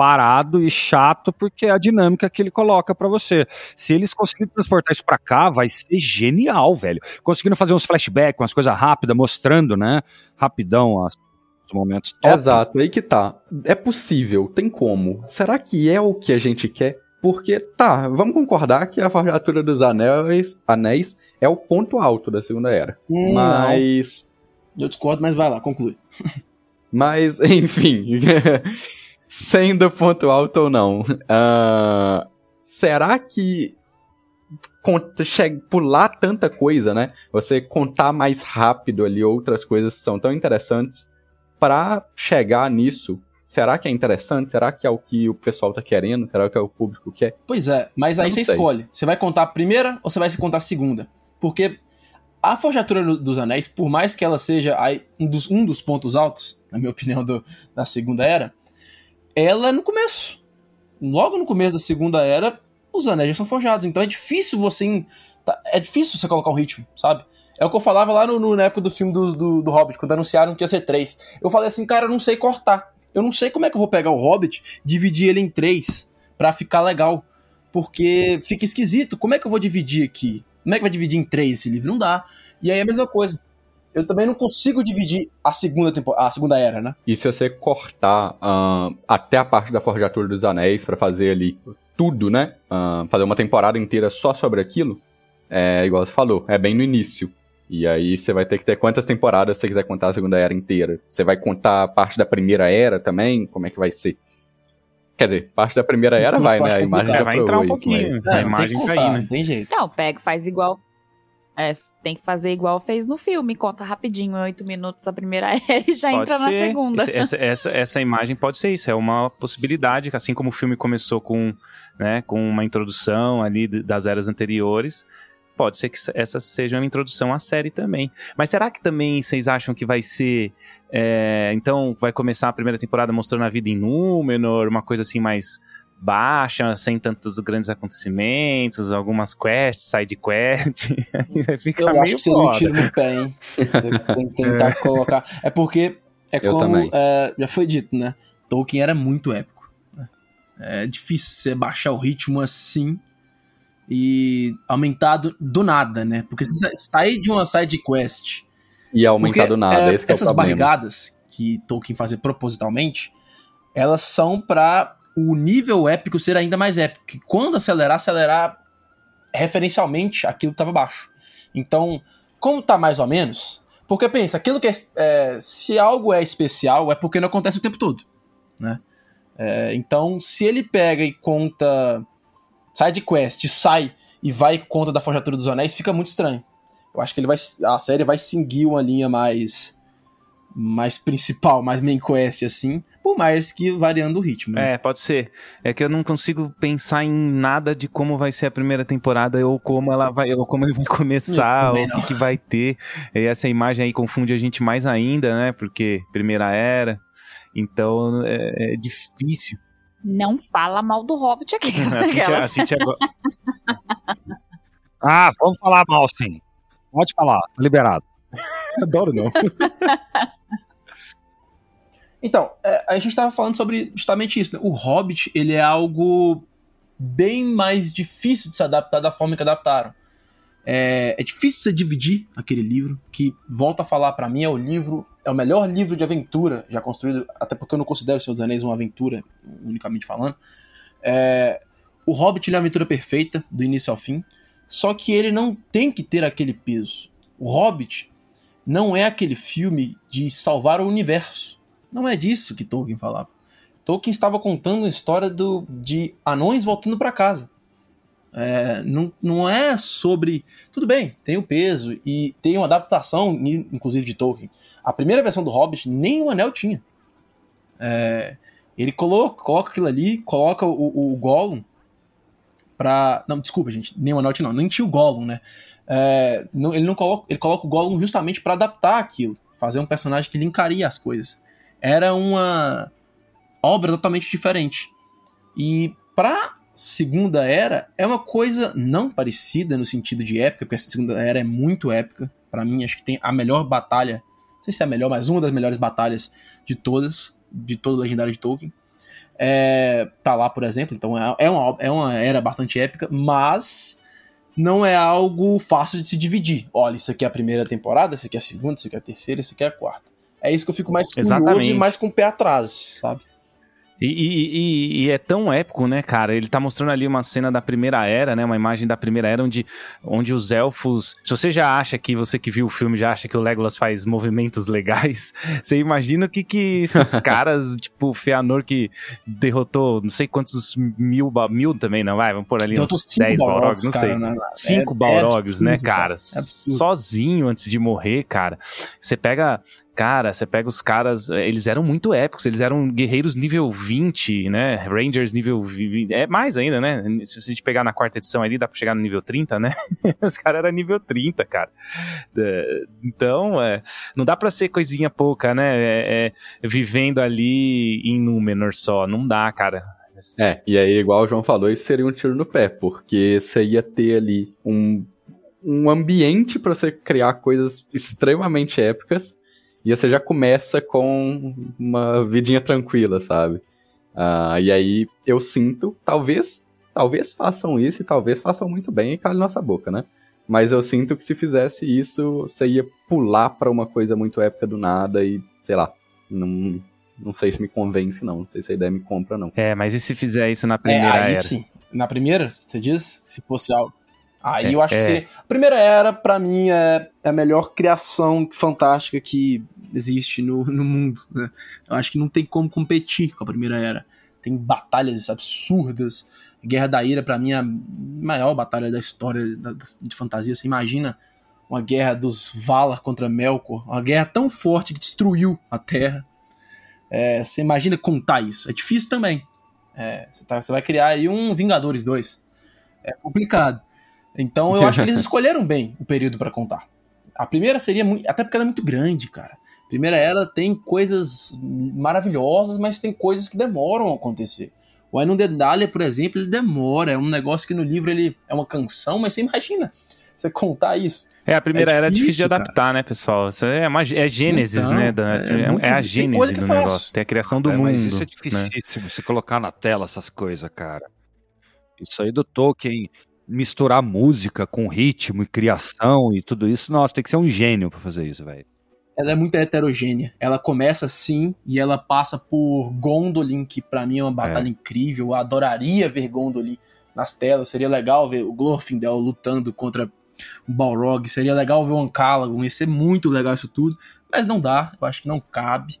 parado e chato, porque é a dinâmica que ele coloca pra você. Se eles conseguirem transportar isso pra cá, vai ser genial, velho. Conseguindo fazer uns flashbacks, umas coisas rápidas, mostrando, né, rapidão as, os momentos top. Exato, aí que tá. É possível, tem como. Será que é o que a gente quer? Porque, tá, vamos concordar que a Forjatura dos Anéis, Anéis é o ponto alto da Segunda Era. Hum, mas. Não. Eu discordo, mas vai lá, conclui. mas, enfim. Sendo ponto alto ou não. Uh, será que pular tanta coisa, né? Você contar mais rápido ali outras coisas que são tão interessantes para chegar nisso Será que é interessante? Será que é o que o pessoal tá querendo? Será que é o público quer? Pois é, mas aí você sei. escolhe. Você vai contar a primeira ou você vai se contar a segunda? Porque a Forjatura dos Anéis, por mais que ela seja um dos, um dos pontos altos, na minha opinião, do, da Segunda Era, ela é no começo. Logo no começo da Segunda Era, os anéis já são forjados. Então é difícil você. Tá, é difícil você colocar o ritmo, sabe? É o que eu falava lá no, no, na época do filme do, do, do Hobbit, quando anunciaram que ia ser três. Eu falei assim, cara, eu não sei cortar. Eu não sei como é que eu vou pegar o Hobbit, dividir ele em três, para ficar legal. Porque fica esquisito. Como é que eu vou dividir aqui? Como é que vai dividir em três esse livro? Não dá. E aí é a mesma coisa. Eu também não consigo dividir a segunda temporada, a segunda era, né? E se você cortar uh, até a parte da Forjatura dos Anéis para fazer ali tudo, né? Uh, fazer uma temporada inteira só sobre aquilo, é igual você falou, é bem no início. E aí você vai ter que ter quantas temporadas você quiser contar a Segunda Era inteira. Você vai contar parte da Primeira Era também? Como é que vai ser? Quer dizer, parte da Primeira Era vai, né? A imagem já vai entrar um pouquinho. Mas... É, a imagem vai, né? Não tem jeito. Não, pega, faz igual... É, tem que fazer igual fez no filme, conta rapidinho, em oito minutos a primeira era e já pode entra ser. na segunda. Essa, essa, essa, imagem pode ser isso, é uma possibilidade, assim como o filme começou com, né, com uma introdução ali das eras anteriores, pode ser que essa seja uma introdução à série também. Mas será que também vocês acham que vai ser. É, então, vai começar a primeira temporada mostrando a vida em Númenor, uma coisa assim mais baixa, sem tantos grandes acontecimentos, algumas quests, side quest, vai ficar Eu meio acho que seria um tiro no pé, hein? Você tem que tentar é. colocar. É porque, é Eu como é, já foi dito, né? Tolkien era muito épico. Né? É difícil você baixar o ritmo assim e aumentado do nada, né? Porque você sai de uma side quest e aumentar do nada, é, esse é essas barrigadas que Tolkien fazia propositalmente, elas são para o nível épico ser ainda mais épico. Que quando acelerar, acelerar referencialmente aquilo que estava baixo. Então, como tá mais ou menos, porque pensa, aquilo que é, é, se algo é especial é porque não acontece o tempo todo, né? É, então, se ele pega e conta side quest, sai e vai conta da Forjatura dos Anéis, fica muito estranho. Eu acho que ele vai, a série vai seguir uma linha mais mais principal, mais main quest assim, por mais que variando o ritmo. Né? É, pode ser. É que eu não consigo pensar em nada de como vai ser a primeira temporada ou como ela vai, ou como ele vai começar, ou o que, que vai ter. E essa imagem aí confunde a gente mais ainda, né? Porque primeira era. Então é, é difícil. Não fala mal do Hobbit aqui. A Cintia, a Cintia... ah, vamos falar mal sim. Pode falar, tá liberado. Adoro não. então, é, a gente estava falando sobre justamente isso. Né? O Hobbit, ele é algo bem mais difícil de se adaptar da forma que adaptaram. É, é difícil você dividir aquele livro, que, volta a falar para mim, é o livro, é o melhor livro de aventura já construído, até porque eu não considero O Senhor dos Anéis uma aventura, unicamente falando. É, o Hobbit é uma aventura perfeita, do início ao fim, só que ele não tem que ter aquele peso. O Hobbit não é aquele filme de salvar o universo. Não é disso que Tolkien falava. Tolkien estava contando a história do, de anões voltando para casa. É, não, não é sobre. Tudo bem, tem o peso e tem uma adaptação, inclusive de Tolkien. A primeira versão do Hobbit nem o anel tinha. É, ele coloca, coloca aquilo ali, coloca o, o Gollum pra. Não, desculpa, gente, nem o anel tinha, não, nem tinha o Gollum, né? É, não, ele não coloca, ele coloca o Gollum justamente para adaptar aquilo, fazer um personagem que linkaria as coisas. Era uma obra totalmente diferente. E pra Segunda Era é uma coisa não parecida no sentido de épica, porque essa Segunda Era é muito épica. para mim, acho que tem a melhor batalha, não sei se é a melhor, mas uma das melhores batalhas de todas, de todo o Legendário de Tolkien. É, tá lá, por exemplo, então é, é, uma, é uma era bastante épica, mas não é algo fácil de se dividir. Olha, isso aqui é a primeira temporada, isso aqui é a segunda, isso aqui é a terceira, isso aqui é a quarta. É isso que eu fico mais curioso Exatamente. e mais com o pé atrás, sabe? E, e, e, e, é tão épico, né, cara? Ele tá mostrando ali uma cena da Primeira Era, né? Uma imagem da Primeira Era onde, onde os elfos. Se você já acha que, você que viu o filme, já acha que o Legolas faz movimentos legais, você imagina o que, que esses caras, tipo, o Feanor que derrotou não sei quantos mil. Mil também, não vai? Vamos pôr ali uns 10 Balrogs, não sei. Cara, cinco é, Balrogs, é né, cara? É sozinho antes de morrer, cara. Você pega Cara, você pega os caras, eh, eles eram muito épicos, eles eram guerreiros nível 20, né? Rangers nível 20, é mais ainda, né? Se a gente pegar na quarta edição ali, dá pra chegar no nível 30, né? os caras eram nível 30, cara. Então, é, não dá pra ser coisinha pouca, né? É, é, vivendo ali em Númenor só, não dá, cara. É, e aí, igual o João falou, isso seria um tiro no pé, porque você ia ter ali um, um ambiente para você criar coisas extremamente épicas e você já começa com uma vidinha tranquila, sabe? Uh, e aí eu sinto, talvez, talvez façam isso e talvez façam muito bem e cale nossa boca, né? Mas eu sinto que se fizesse isso, você ia pular para uma coisa muito épica do nada e, sei lá, não, não sei se me convence, não. Não sei se a ideia me compra, não. É, mas e se fizer isso na primeira é, aí era? Sim. Na primeira, você diz? Se fosse algo. Aí é, eu acho é. que seria. A primeira era, para mim, é, é a melhor criação fantástica que existe no, no mundo. Né? Eu acho que não tem como competir com a primeira era. Tem batalhas absurdas. Guerra da Ira, para mim, é a maior batalha da história da, de fantasia. Você imagina uma guerra dos Valar contra Melkor, uma guerra tão forte que destruiu a Terra. É, você imagina contar isso. É difícil também. É, você, tá, você vai criar aí um Vingadores 2. É complicado. Então eu acho que eles escolheram bem o período para contar. A primeira seria muito. Até porque ela é muito grande, cara. A primeira era tem coisas maravilhosas, mas tem coisas que demoram a acontecer. O Dedalia, por exemplo, ele demora. É um negócio que no livro ele é uma canção, mas você imagina você contar isso. É, a primeira é era difícil, difícil de adaptar, cara. né, pessoal? Isso é, uma, é Gênesis, então, né? Da, é, é, é, a Gênesis do negócio. Tem a criação do é, mundo. Mas isso é difícil, né? você colocar na tela essas coisas, cara. Isso aí do Tolkien, misturar música com ritmo e criação e tudo isso, nossa, tem que ser um gênio para fazer isso, velho. Ela é muito heterogênea. Ela começa assim e ela passa por Gondolin, que para mim é uma batalha é. incrível. Eu adoraria ver Gondolin nas telas. Seria legal ver o Glorfindel lutando contra o Balrog. Seria legal ver o Ancalagon. Ia ser muito legal isso tudo. Mas não dá. Eu acho que não cabe.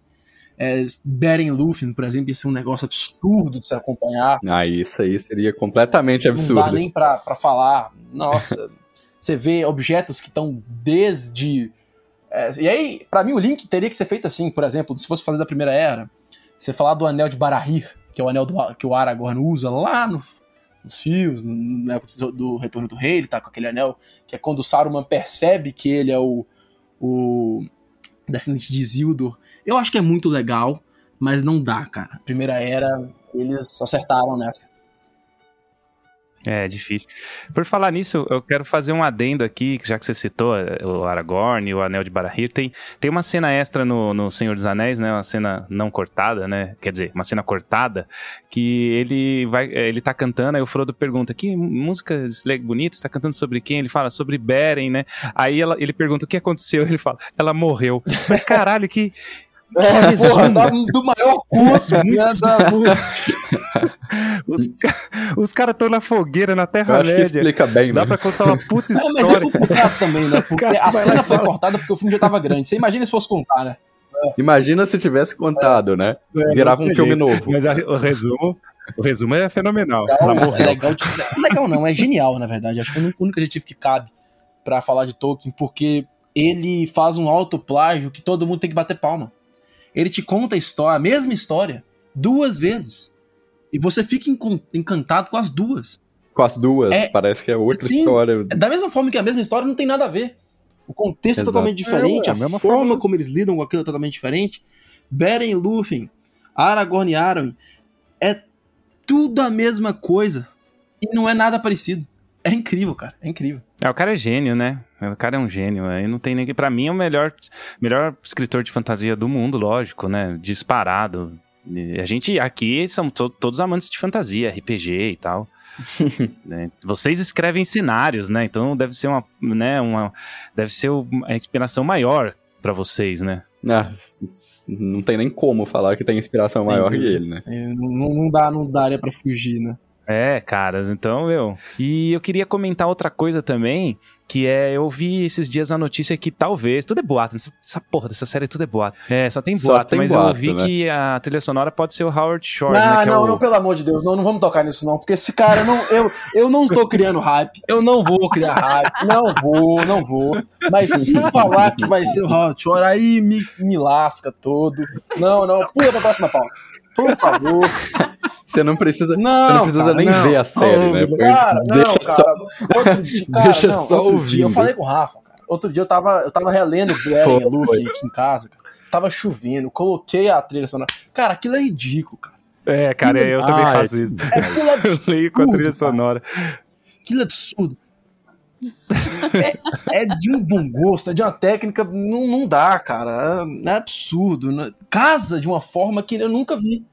É, Beren Lúthien, por exemplo, ia ser um negócio absurdo de se acompanhar. Ah, isso aí seria completamente absurdo. Não dá nem pra, pra falar. Nossa, você vê objetos que estão desde. É, e aí, para mim, o link teria que ser feito assim, por exemplo, se fosse falar da Primeira Era, você falar do Anel de Barahir, que é o anel do, que o Aragorn usa lá no, nos fios, no, no, do Retorno do Rei, ele tá com aquele anel, que é quando o Saruman percebe que ele é o, o descendente de Isildur. Eu acho que é muito legal, mas não dá, cara. Primeira era, eles acertaram nessa. É, difícil. Por falar nisso, eu quero fazer um adendo aqui, já que você citou eh, o Aragorn e o Anel de Barahir. Tem, tem uma cena extra no, no Senhor dos Anéis, né? Uma cena não cortada, né? Quer dizer, uma cena cortada, que ele vai. Eh, ele tá cantando, aí o Frodo pergunta: Que música bonita? Você tá cantando sobre quem? Ele fala sobre Beren, né? Aí ela, ele pergunta o que aconteceu. Ele fala: Ela morreu. Caralho, que. É, porra, do maior curso, Os, os caras estão na fogueira, na Terra-média. explica bem, Dá né? pra contar uma puta história. Não, mas é complicado também, né? Porque cara, a cena foi cortada porque o filme já tava grande. Você imagina se fosse contar, né? Imagina se tivesse contado, né? É, Virava um filme novo. Mas a, o resumo, o resumo é fenomenal. Legal, é legal, legal não, é genial, na verdade. Acho que é o único adjetivo que cabe para falar de Tolkien, porque ele faz um autoplágio que todo mundo tem que bater palma. Ele te conta a história, a mesma história, duas vezes. E você fica encantado com as duas. Com as duas, é, parece que é outra sim, história. Da mesma forma que a mesma história não tem nada a ver. O contexto é Exato. é totalmente diferente, é, a, a forma forma como eles lidam com aquilo é totalmente diferente. Beren e Lúthien, Aragorn e Arwen, é tudo a mesma coisa. E não é nada parecido. É incrível, cara. É incrível. É, o cara é gênio, né? O cara é um gênio. Aí não tem ninguém. Pra mim é o melhor, melhor escritor de fantasia do mundo, lógico, né? Disparado. A gente aqui são to todos amantes de fantasia, RPG e tal. né? Vocês escrevem cenários, né? Então deve ser uma, né, uma deve ser uma inspiração maior para vocês, né? Ah, não tem nem como falar que tem inspiração maior que ele, né? É, não, não dá, não daria pra fugir, né? É, caras, então, meu. E eu queria comentar outra coisa também, que é, eu vi esses dias a notícia que talvez, tudo é boato, essa, essa porra dessa série tudo é boato. É, só tem Só boato, tem mas boato, eu vi né? que a trilha sonora pode ser o Howard Shore, Não, né? É não, o... não, pelo amor de Deus, não, não vamos tocar nisso não, porque esse cara, não, eu, eu não estou criando hype, eu não vou criar hype, não vou, não vou, mas se falar que vai ser o Hot Shore, aí me, me lasca todo, não, não, pula pra próxima pauta, por favor, Você não precisa, não, você não precisa cara, nem não. ver a série, né? Cara, não, Deixa cara, só. outro dia, cara, deixa não, só outro dia, ouvindo. eu falei com o Rafa, cara, outro dia eu tava, eu tava relendo o Eren Foi, e Luffy aqui em casa, cara. Tava chovendo, coloquei a trilha sonora. Cara, aquilo é ridículo, cara. É, cara, eu também Ah, faço é. isso. Aquilo é Eu leio com a trilha absurdo, sonora. Aquilo é absurdo. é de um bom gosto, é de uma técnica. Não, não dá, cara. É, é absurdo. né? Casa de uma forma que eu nunca vi.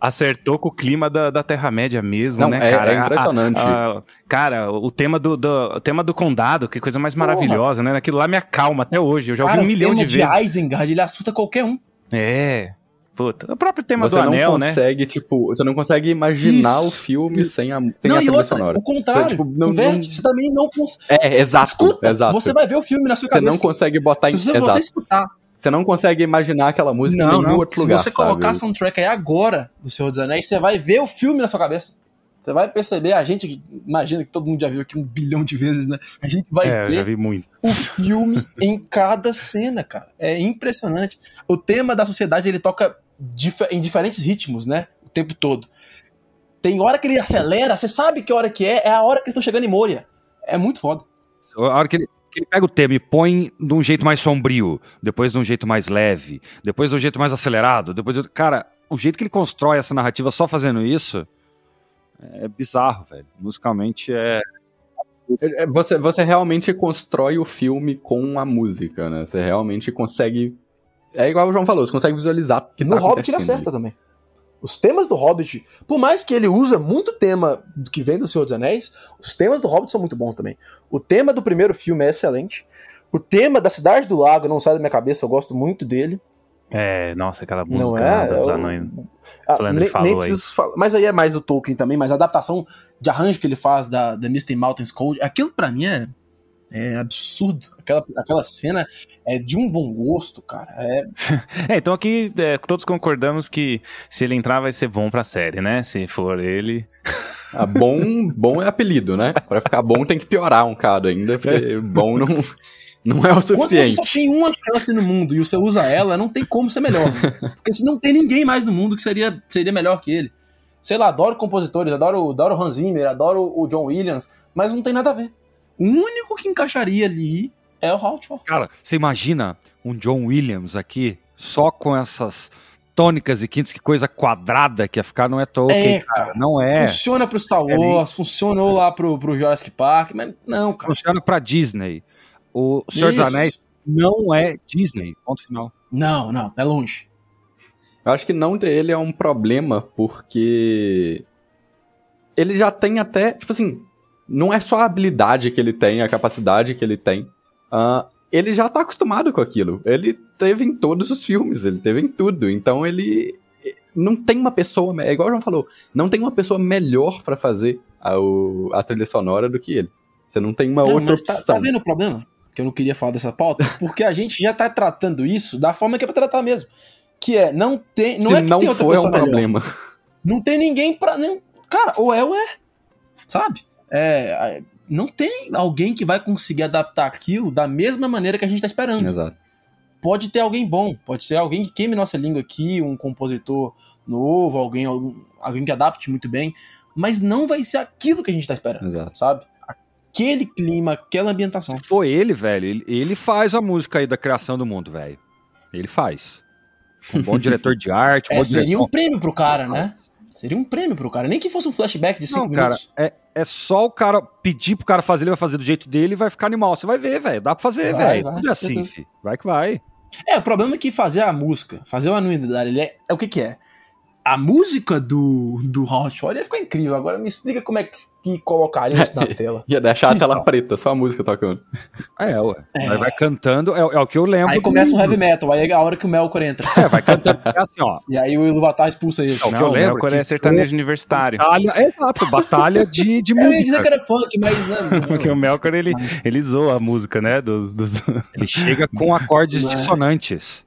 Acertou com o clima da, da Terra-média mesmo, Não, né, é- cara? é impressionante. A- a- cara, o tema do, do- o tema do condado, que coisa mais maravilhosa, né? Aquilo lá me acalma até hoje. Eu já ouvi cara, um milhão o de tema vezes. Isengard, ele assusta qualquer um. É. Puta. O próprio tema Você do não anel, né? consegue, tipo, você não consegue imaginar Isso. o filme sem a, sem não, a trilha outra, sonora. o contrário. Você, tipo, não, inverte, não- Você também não consegue. É, exato, Escuta, exato. você vai ver o filme na sua Você cabeça. não consegue botar em. Se você, você escutar. Você não consegue imaginar aquela música em Não, nenhum não. outro Se lugar. você colocar a sabe? soundtrack aí agora do Senhor dos Anéis, você vai ver o filme na sua cabeça. Você vai perceber, a gente, imagina que todo mundo já viu aqui um bilhão de vezes, né? A gente vai É, ver o filme em cada cena, cara. É impressionante. O tema da sociedade ele toca dif- em diferentes ritmos, né? O tempo todo. Tem hora que ele acelera, você sabe que hora que é, é a hora que eles estão chegando em Moria. É muito foda. A hora que ele, que ele pega o tema e põe de um jeito mais sombrio, depois de um jeito mais leve, depois de um jeito mais acelerado, depois de... Cara, o jeito que ele constrói essa narrativa só fazendo isso é bizarro, velho. Musicalmente é... É, Você, você realmente constrói o filme com a música, né? Você realmente consegue. É igual o João falou, você consegue visualizar. o Que no tá Hobbit ele acerta também. Os temas do Hobbit, por mais que ele usa muito tema do que vem do Senhor dos Anéis, os temas do Hobbit são muito bons também. O tema do primeiro filme é excelente. O tema da Cidade do Lago não sai da minha cabeça, eu gosto muito dele. É, nossa, aquela música Não é? dos Eu- anões. Ah, nem, falou nem aí. preciso falar, mas aí é mais do Tolkien também, mas a adaptação de arranjo que ele faz da, da Misty Mountains Code, aquilo pra mim é, é absurdo. Aquela, aquela cena é de um bom gosto, cara. É, É, então aqui é, todos concordamos que se ele entrar vai ser bom pra série, né? Se for ele. Ah, bom, bom é apelido, né? Pra ficar bom tem que piorar um cara ainda, porque bom não, não é o Quando você suficiente. só tem uma chance no mundo e você usa ela, não tem como ser melhor. Porque se não tem ninguém mais no mundo que seria, seria melhor que ele. Sei lá, adoro compositores, adoro, adoro o Hans Zimmer, adoro o John Williams, mas não tem nada a ver. O único que encaixaria ali é o Shore. Cara, você imagina um John Williams aqui, só com essas tônicas e quintas, que coisa quadrada que ia ficar, não é Tolkien, É, cara. Não é. Funciona pro Star Wars, funcionou lá pro, pro Jurassic Park, mas não, cara. Funciona pra Disney. O Senhor dos Isso. Anéis não é Disney, ponto final. Não, não, é longe. Eu acho que não ter ele é um problema, porque ele já tem até, tipo assim, não é só a habilidade que ele tem, a capacidade que ele tem. Ah, ele já tá acostumado com aquilo. Ele teve em todos os filmes, ele teve em tudo. Então ele não tem uma pessoa, é igual o João falou, não tem uma pessoa melhor pra fazer a, o- a trilha sonora do que ele. Você não tem uma Não, outra mas tá, opção. tá vendo o problema? Que eu não queria falar dessa pauta? Porque a gente já tá tratando isso da forma que é pra tratar mesmo. Que é, não tem. Não Se é que não tem outra for, é um melhor. problema. Não tem ninguém pra. Nem, cara, ou é ou é. Sabe? É, não tem alguém que vai conseguir adaptar aquilo da mesma maneira que a gente tá esperando. Exato. Pode ter alguém bom, pode ser alguém que queime nossa língua aqui, um compositor novo, alguém, alguém que adapte muito bem, mas não vai ser aquilo que a gente tá esperando, Exato. sabe? Aquele clima, aquela ambientação. Foi ele, velho. Ele, ele faz a música aí da criação do mundo, velho. Ele faz. Um bom diretor de arte, um É, bom seria diretor. um prêmio pro cara, né? Seria um prêmio pro cara. Nem que fosse um flashback de cinco Não, cara, minutos. é, é só o cara pedir pro cara fazer, ele vai fazer do jeito dele e vai ficar animal. Você vai ver, velho. Dá pra fazer, velho. Tudo é assim, certeza. fi. Vai que vai. É, o problema é que fazer a música, fazer o anuidade, ele é, é o que que é? A música do, do Hot Shot ia ficar incrível. Agora me explica como é que, que colocaria isso na tela. Ia deixar a tela preta, só a música tocando. É, ué. É. Aí vai cantando, é, é o que eu lembro. Aí começa do- um heavy metal, aí é a hora que o Melkor entra. É, vai cantando. É assim, ó. E aí o Iluvatar expulsa ele. É o que Não, eu lembro. Melkor é sertanejo universitário. Batalha, exato, batalha de, de Eu ia dizer música. que era funk, mas não. Porque o Melkor, ele, ele zoa a música, né? Dos, dos, Ele chega com acordes é? dissonantes.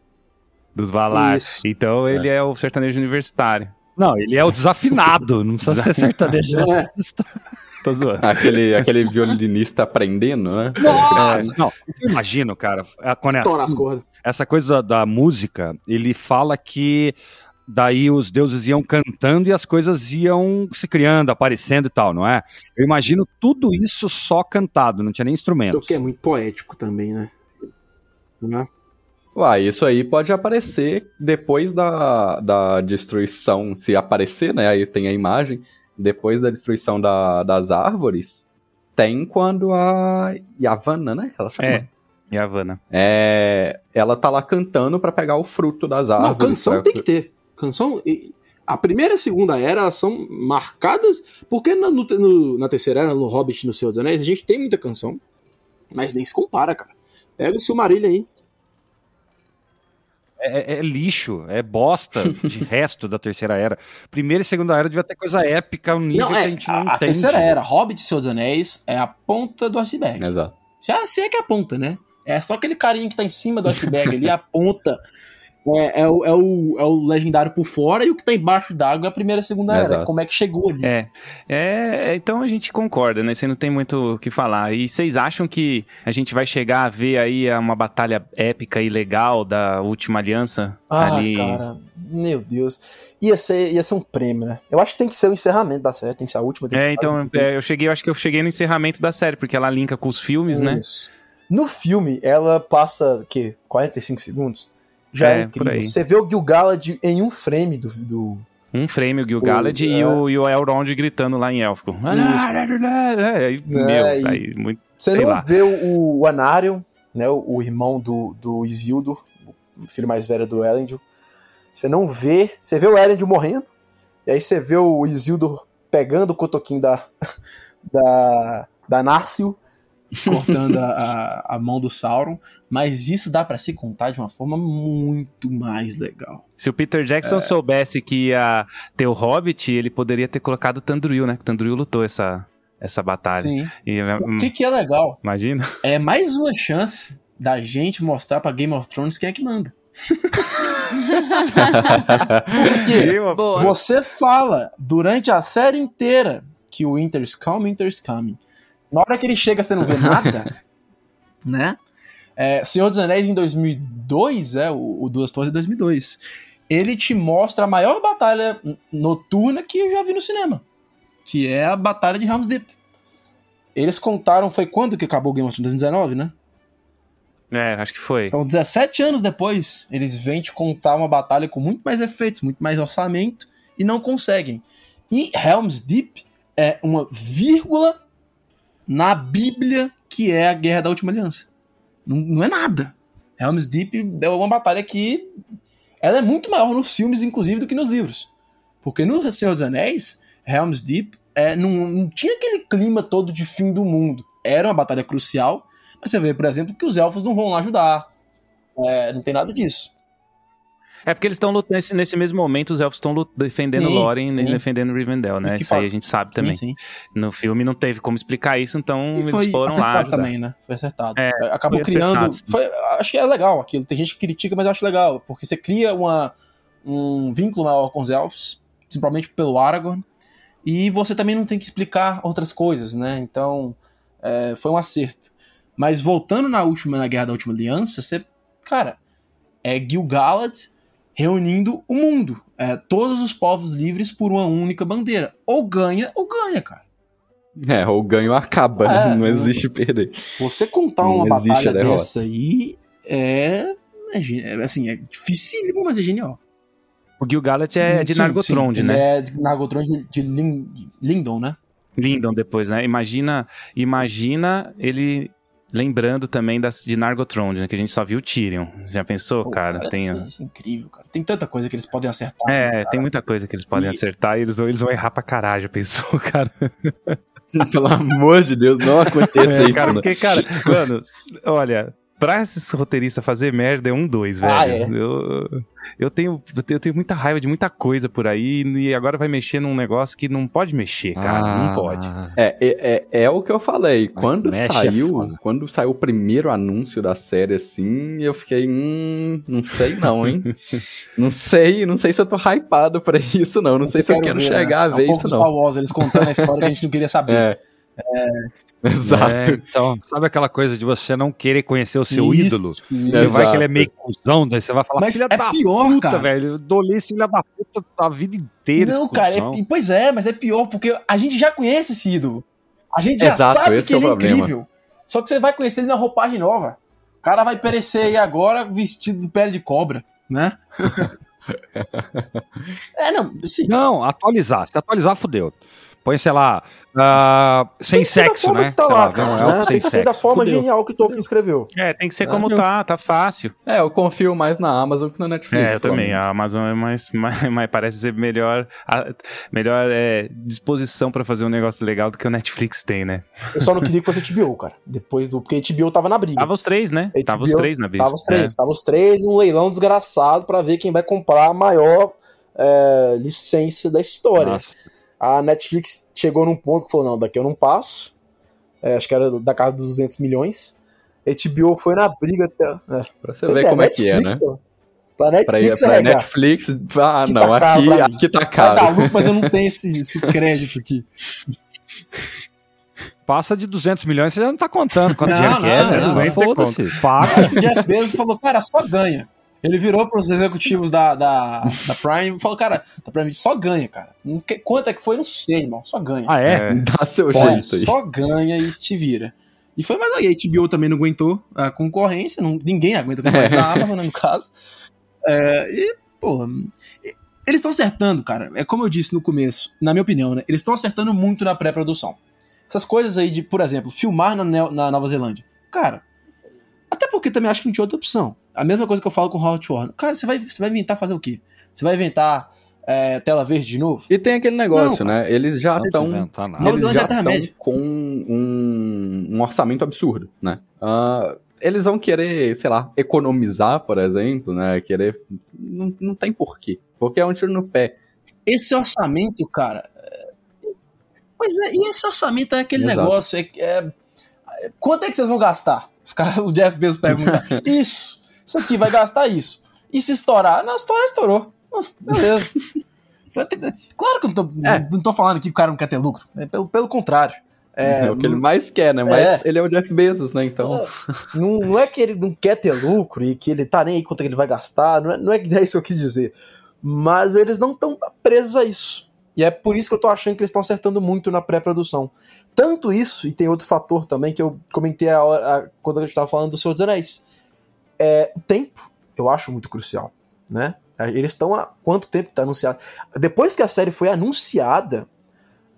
Dos Valar. Isso. Então ele é. o sertanejo universitário. Não, ele é o desafinado, não precisa ser sertanejo. É. Tô zoando. Aquele, aquele violinista aprendendo, né? Nossa, não, eu imagino, cara, quando é as assim, essa coisa da, da música, ele fala que daí os deuses iam cantando e as coisas iam se criando, aparecendo e tal, não é? Eu imagino tudo isso só cantado, não tinha nem instrumentos. que é muito poético também, né? Não é? Uai, isso aí pode aparecer depois da, da destruição, se aparecer, né? Aí tem a imagem. Depois da destruição da- das árvores, tem quando a Yavanna, né? Ela chama. É. E a Havana. É, ela tá lá cantando pra pegar o fruto das Não, árvores. canção pra- tem que ter. Canção. A primeira e a segunda era elas são marcadas. Porque na, no- no- na terceira era, no Hobbit e no Senhor dos Anéis, a gente tem muita canção. Mas nem se compara, cara. Pega o Silmarillion aí. É, é- é lixo, é bosta de resto da terceira era. Primeira e segunda era devia ter coisa épica, um nível Não, que é, a gente não a, a entende. terceira era, Hobbit e dos Anéis, é a ponta do iceberg. Exato. Se é, se é que é a ponta, né? É só aquele carinha que tá em cima do iceberg ali, a ponta. É, é o, é, o, é o legendário por fora e o que tá embaixo d'água é a primeira e a segunda era. Exato. Como é que chegou ali? É, é, então a gente concorda, né? Você não tem muito o que falar. E vocês acham que a gente vai chegar a ver aí uma batalha épica e legal da última aliança Ah, ali? cara, meu Deus. Ia ser, ia ser um prêmio, né? Eu acho que tem que ser o encerramento da série, tem que ser a última. Que É, então é, eu cheguei, eu acho que eu cheguei no encerramento da série, porque ela linka com os filmes, né? Isso. No filme, ela passa, o quê? 45 segundos? Já é, É, incrível. Você vê o Gil-galad em um frame do... do... Um frame, o Gil-galad O- e, é. o, e o Elrond gritando lá em élfico. Aí, meu, É, aí, muito, Você não lá. vê o, o Anarion, né, o, o irmão do, do Isildur, o filho mais velho do Elendil. Você não vê... Você vê o Elendil morrendo, e aí você vê o Isildur pegando o cotoquinho da, da, da Narsil, cortando a, a, mão do Sauron, mas isso dá pra se contar de uma forma muito mais legal. Se o Peter Jackson soubesse que ia ter o Hobbit, ele poderia ter colocado o Tandruil, né? Que o Tandruil lutou essa, essa batalha. Sim. E, O hum, que, que é legal? Imagina. É mais uma chance da gente mostrar pra Game of Thrones quem é que manda. Porque Boa. você fala durante a série inteira que o Winter's coming, Winter's coming. Na hora que ele chega, você não vê nada, né? É, Senhor dos Anéis em 2002, é, o, o Duas Torres é 2002. Ele te mostra a maior batalha noturna que eu já vi no cinema, que é a batalha de Helm's Deep. Eles contaram, foi quando que acabou o Game of Thrones? 2019, né? É, acho que foi. Então, 17 anos depois, eles vêm te contar uma batalha com muito mais efeitos, muito mais orçamento, e não conseguem. E Helm's Deep é uma vírgula na Bíblia que é a Guerra da Última Aliança. Não, não é nada. Helm's Deep é uma batalha que ela é muito maior nos filmes, inclusive, do que nos livros. Porque no Senhor dos Anéis, Helm's Deep é, não, não tinha aquele clima todo de fim do mundo. Era uma batalha crucial, mas você vê, por exemplo, que os elfos não vão lá ajudar. É, não tem nada disso. É porque eles estão lutando nesse, nesse mesmo momento, os elfos estão defendendo Sim, Lórien e defendendo Rivendell, né? Isso aí a gente sabe também. Sim, sim. No filme não teve como explicar isso, então E eles foram lá. também, né? Foi acertado. É, Acabou foi criando. acertado, foi- acho que é legal aquilo. Tem gente que critica, mas eu acho legal. Porque você cria uma, um vínculo maior com os elfos, principalmente pelo Aragorn. E você também não tem que explicar outras coisas, né? Então, é, foi um acerto. Mas voltando na última, na Guerra da Última Aliança, você. Cara, é Gil-galad reunindo o mundo. É, todos os povos livres por uma única bandeira. Ou ganha, ou ganha, cara. É, o ganho acaba, É, né? Não não- existe perder. Você contar Não uma batalha derrota. dessa aí é, é, é, assim, é dificílimo, mas é genial. O Gil-galad é de Sim, Nargothrond, sim, né? É de Nargothrond de, de Lin- Lindon, né? Lindon depois, né? Imagina, imagina ele lembrando também das, de Nargothrond, né? Que a gente só viu o Tyrion. Já pensou, Pô, cara? Tem, isso, isso é incrível, cara. Tem tanta coisa que eles podem acertar. é, cara. tem muita coisa que eles podem E- acertar e eles, vão- eles vão errar pra caralho, já pensou, cara? Pelo amor de Deus, não aconteça É, isso, cara, né? porque, cara, mano, olha, pra esses roteiristas fazer merda é um dois, velho. Ah, é. eu, eu, tenho, eu tenho eu muita raiva de muita coisa por aí e agora vai mexer num negócio que não pode mexer, cara. Ah. Não pode. É, é, é, é o que eu falei. Quando mexe é saiu, quando saiu o primeiro anúncio da série, assim, eu fiquei, hum, não sei não, hein? não sei, não sei se eu tô hypado pra isso, não. Não sei se eu quero ver, chegar né? a ver é um pouco isso, não. Wars, eles contando a história que a gente não queria saber. É. Exato. É, então, sabe aquela coisa de você não querer conhecer o seu Isso, ídolo? isso. Você vai Exato. que ele é meio cuzão, daí você vai falar, Mas filha é da pior, puta, cara. velho. Eu dolei esse filho da puta a vida inteira. Não, cara, é- e- pois é, mas é pior porque a gente já conhece esse ídolo. A gente já Exato, sabe que é ele é problema. incrível. Só que você vai conhecer ele na roupagem nova. O cara vai perecer aí agora vestido de pele de cobra, né? é, não, sim. Não, atualizar. Se atualizar, fudeu. Põe, sei lá, ah, sem Tem que ser da sexo, forma né? que tá Sei lá, um cara, né? Tem que ser da forma Fudeu. genial que Tolkien escreveu. É, tem que ser como tá, tá fácil. É, eu confio mais na Amazon que na Netflix. É, eu também. A Amazon é mais, mais, mais- parece ser melhor, a- melhor é, disposição pra fazer um negócio legal do que o Netflix tem, né? Eu só não queria que fosse HBO, cara. Depois do. Porque HBO tava na briga. Tava os três, né? HBO, Tava os três na briga. Tava os três. É. Tava os três, um leilão desgraçado pra ver quem vai comprar a maior é, licença da história. Nossa. A Netflix chegou num ponto que falou: não, daqui eu não passo. É, acho que era da casa dos 200 milhões. HBO foi na briga até. É. Pra você, ver como é que é, né? Ó. Pra Pra, Netflix, pra arregar. Netflix, ah, Que não, tá caro aqui, pra mim. aqui tá dar caro. lucro, mas eu não tenho esse, esse crédito aqui. Passa de 200 milhões, você já não tá contando quanto Não, dinheiro que é, não, né? não, Vai, aí você Foda-se. Paga. O Jeff Bezos falou, cara, só ganha. Ele virou pros executivos da, da, da Prime e falou, cara, da Prime só ganha, cara. Quanto é que foi? Não sei, irmão. Só ganha. Ah, é? É. Dá seu Pô, jeito aí. só ganha e te vira. E foi mais aí. A HBO também não aguentou a concorrência. Não, ninguém aguenta a concorrência da Amazon, né, no caso. É, e, pô, eles estão acertando, cara. É como eu disse no começo, na minha opinião, né? Eles estão acertando muito na pré-produção. Essas coisas aí de, por exemplo, filmar na, Neo- na Nova Zelândia. Cara, até porque também acho que não tinha outra opção. A mesma coisa que eu falo com o Howard Warner. Cara, você vai, você vai inventar fazer o quê? Você vai inventar é, tela verde de novo? E tem aquele negócio, Não, né? Eles já Não estão eles já estão com um, um orçamento absurdo, né? Ah, eles vão querer, sei lá, economizar, por exemplo, né? Querer. Não, não tem porquê. Porque é um tiro no pé. esse orçamento, cara. é- Pois é, e esse orçamento é aquele Exato. negócio. É, é- é- Quanto é que vocês vão gastar? Os caras, o Jeff Bezos pergunta. isso, isso aqui vai gastar isso. E se estourar? Não, estourar, estourou. Hum, Beleza. claro que eu não tô, É. não tô falando que o cara não quer ter lucro. É pelo, pelo contrário. É, É, o que ele mais quer, né? Mas É. ele é o Jeff Bezos, né? Então. Não, não é que ele não quer ter lucro e que ele tá nem aí quanto é que ele vai gastar, não é, não é que é isso que eu quis dizer. Mas eles não estão presos a isso. E é por isso que eu tô achando que eles estão acertando muito na pré-produção. Tanto isso, e tem outro fator também que eu comentei a hora, a- quando a gente tava falando do Senhor dos Anéis. É, o tempo, eu acho muito crucial, né? Eles estão há quanto tempo que tá anunciado? Depois que a série foi anunciada,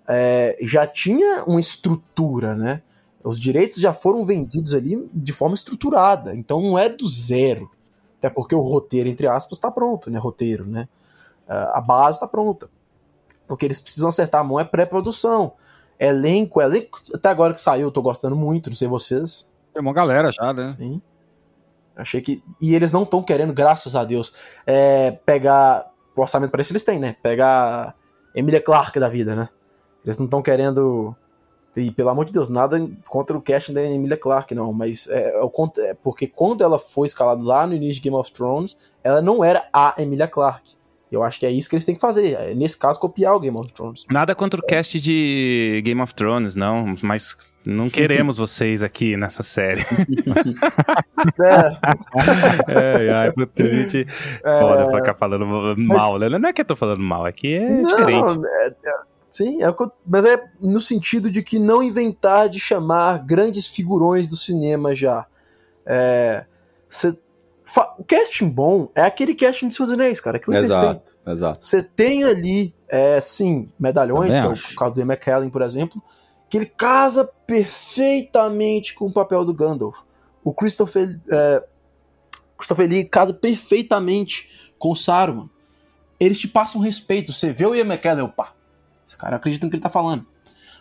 é, já tinha uma estrutura, né? Os direitos já foram vendidos ali de forma estruturada, então não é do zero. Até porque o roteiro, entre aspas, está pronto, né? Roteiro, né? Ah, A base está pronta. Porque eles precisam acertar a mão, é pré-produção. Elenco, elenco, até agora que saiu, eu tô gostando muito, não sei vocês. Tem uma galera já, né? Sim. Achei que. E eles não estão querendo, graças a Deus, é, pegar. O orçamento parece que eles têm, né? Pegar Emilia Clarke da vida, né? Eles não estão querendo. E pelo amor de Deus, nada contra o casting da Emilia Clarke, não. Mas é, é é porque quando ela foi escalada lá no início de Game of Thrones, ela não era a Emilia Clarke. Eu acho que é isso que eles têm que fazer. É, nesse caso, copiar o Game of Thrones. Nada contra o cast de Game of Thrones, não, mas não queremos vocês aqui nessa série. É, é, ai, a gente foda ficar falando mal, né? Não é que eu tô falando mal, aqui é diferente. Não, é- é- sim, é mas é no sentido de que não inventar de chamar grandes figurões do cinema já. É, cê- o casting bom é aquele casting de Anéis, cara. Aquilo é perfeito. Exato, exato. Você tem ali, é, sim, medalhões, que é acho. o caso do Ian McKellen, por exemplo, que ele casa perfeitamente com o papel do Gandalf. O Christopher, é, Christopher Lee casa perfeitamente com o Saruman. Eles te passam respeito. Você vê o Ian McKellen, opa, esse cara acredita no que ele tá falando.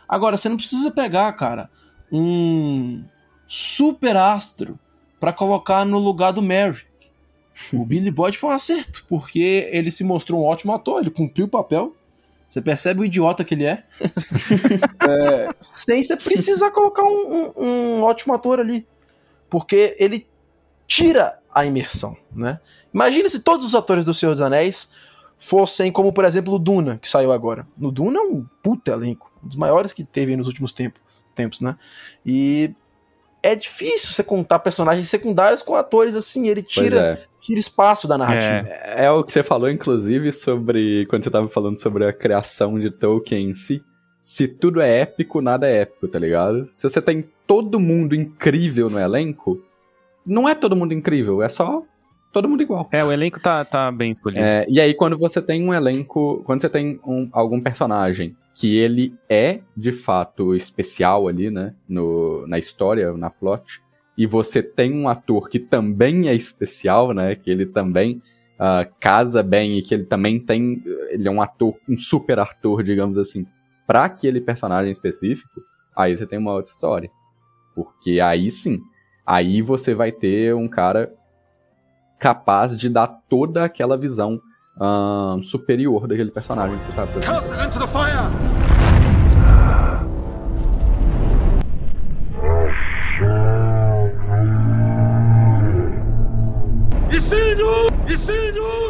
Agora, você não precisa pegar, cara, um super astro para colocar no lugar do Mary. O Billy Boyd foi um acerto, porque ele se mostrou um ótimo ator, ele cumpriu o papel. Você percebe o idiota que ele é. é sem você precisar colocar um, um, um, ótimo ator ali. Porque ele tira a imersão, né? Imagina se todos os atores do Senhor dos Anéis fossem como, por exemplo, o Duna, que saiu agora. No Duna é um puta elenco. Um dos maiores que teve nos últimos tempos, tempos né? E é difícil você contar personagens secundários com atores assim, ele tira, é. tira espaço da narrativa. É. é. o que você falou, inclusive, sobre. Quando você tava falando sobre a criação de Tolkien em si. Se tudo é épico, nada é épico, tá ligado? Se você tem todo mundo incrível no elenco, não é todo mundo incrível, é só todo mundo igual. É, o elenco tá, tá bem escolhido. É, e aí, quando você tem um elenco. Quando você tem um, algum personagem que ele é de fato especial ali, né? No, na história, na plot. E você tem um ator que também é especial, né? Que ele também uh, casa bem e que ele também tem. Ele é um ator, um super ator, digamos assim, para aquele personagem específico. Aí você tem uma outra história. Porque aí sim, aí você vai ter um cara capaz de dar toda aquela visão uh, superior daquele personagem que.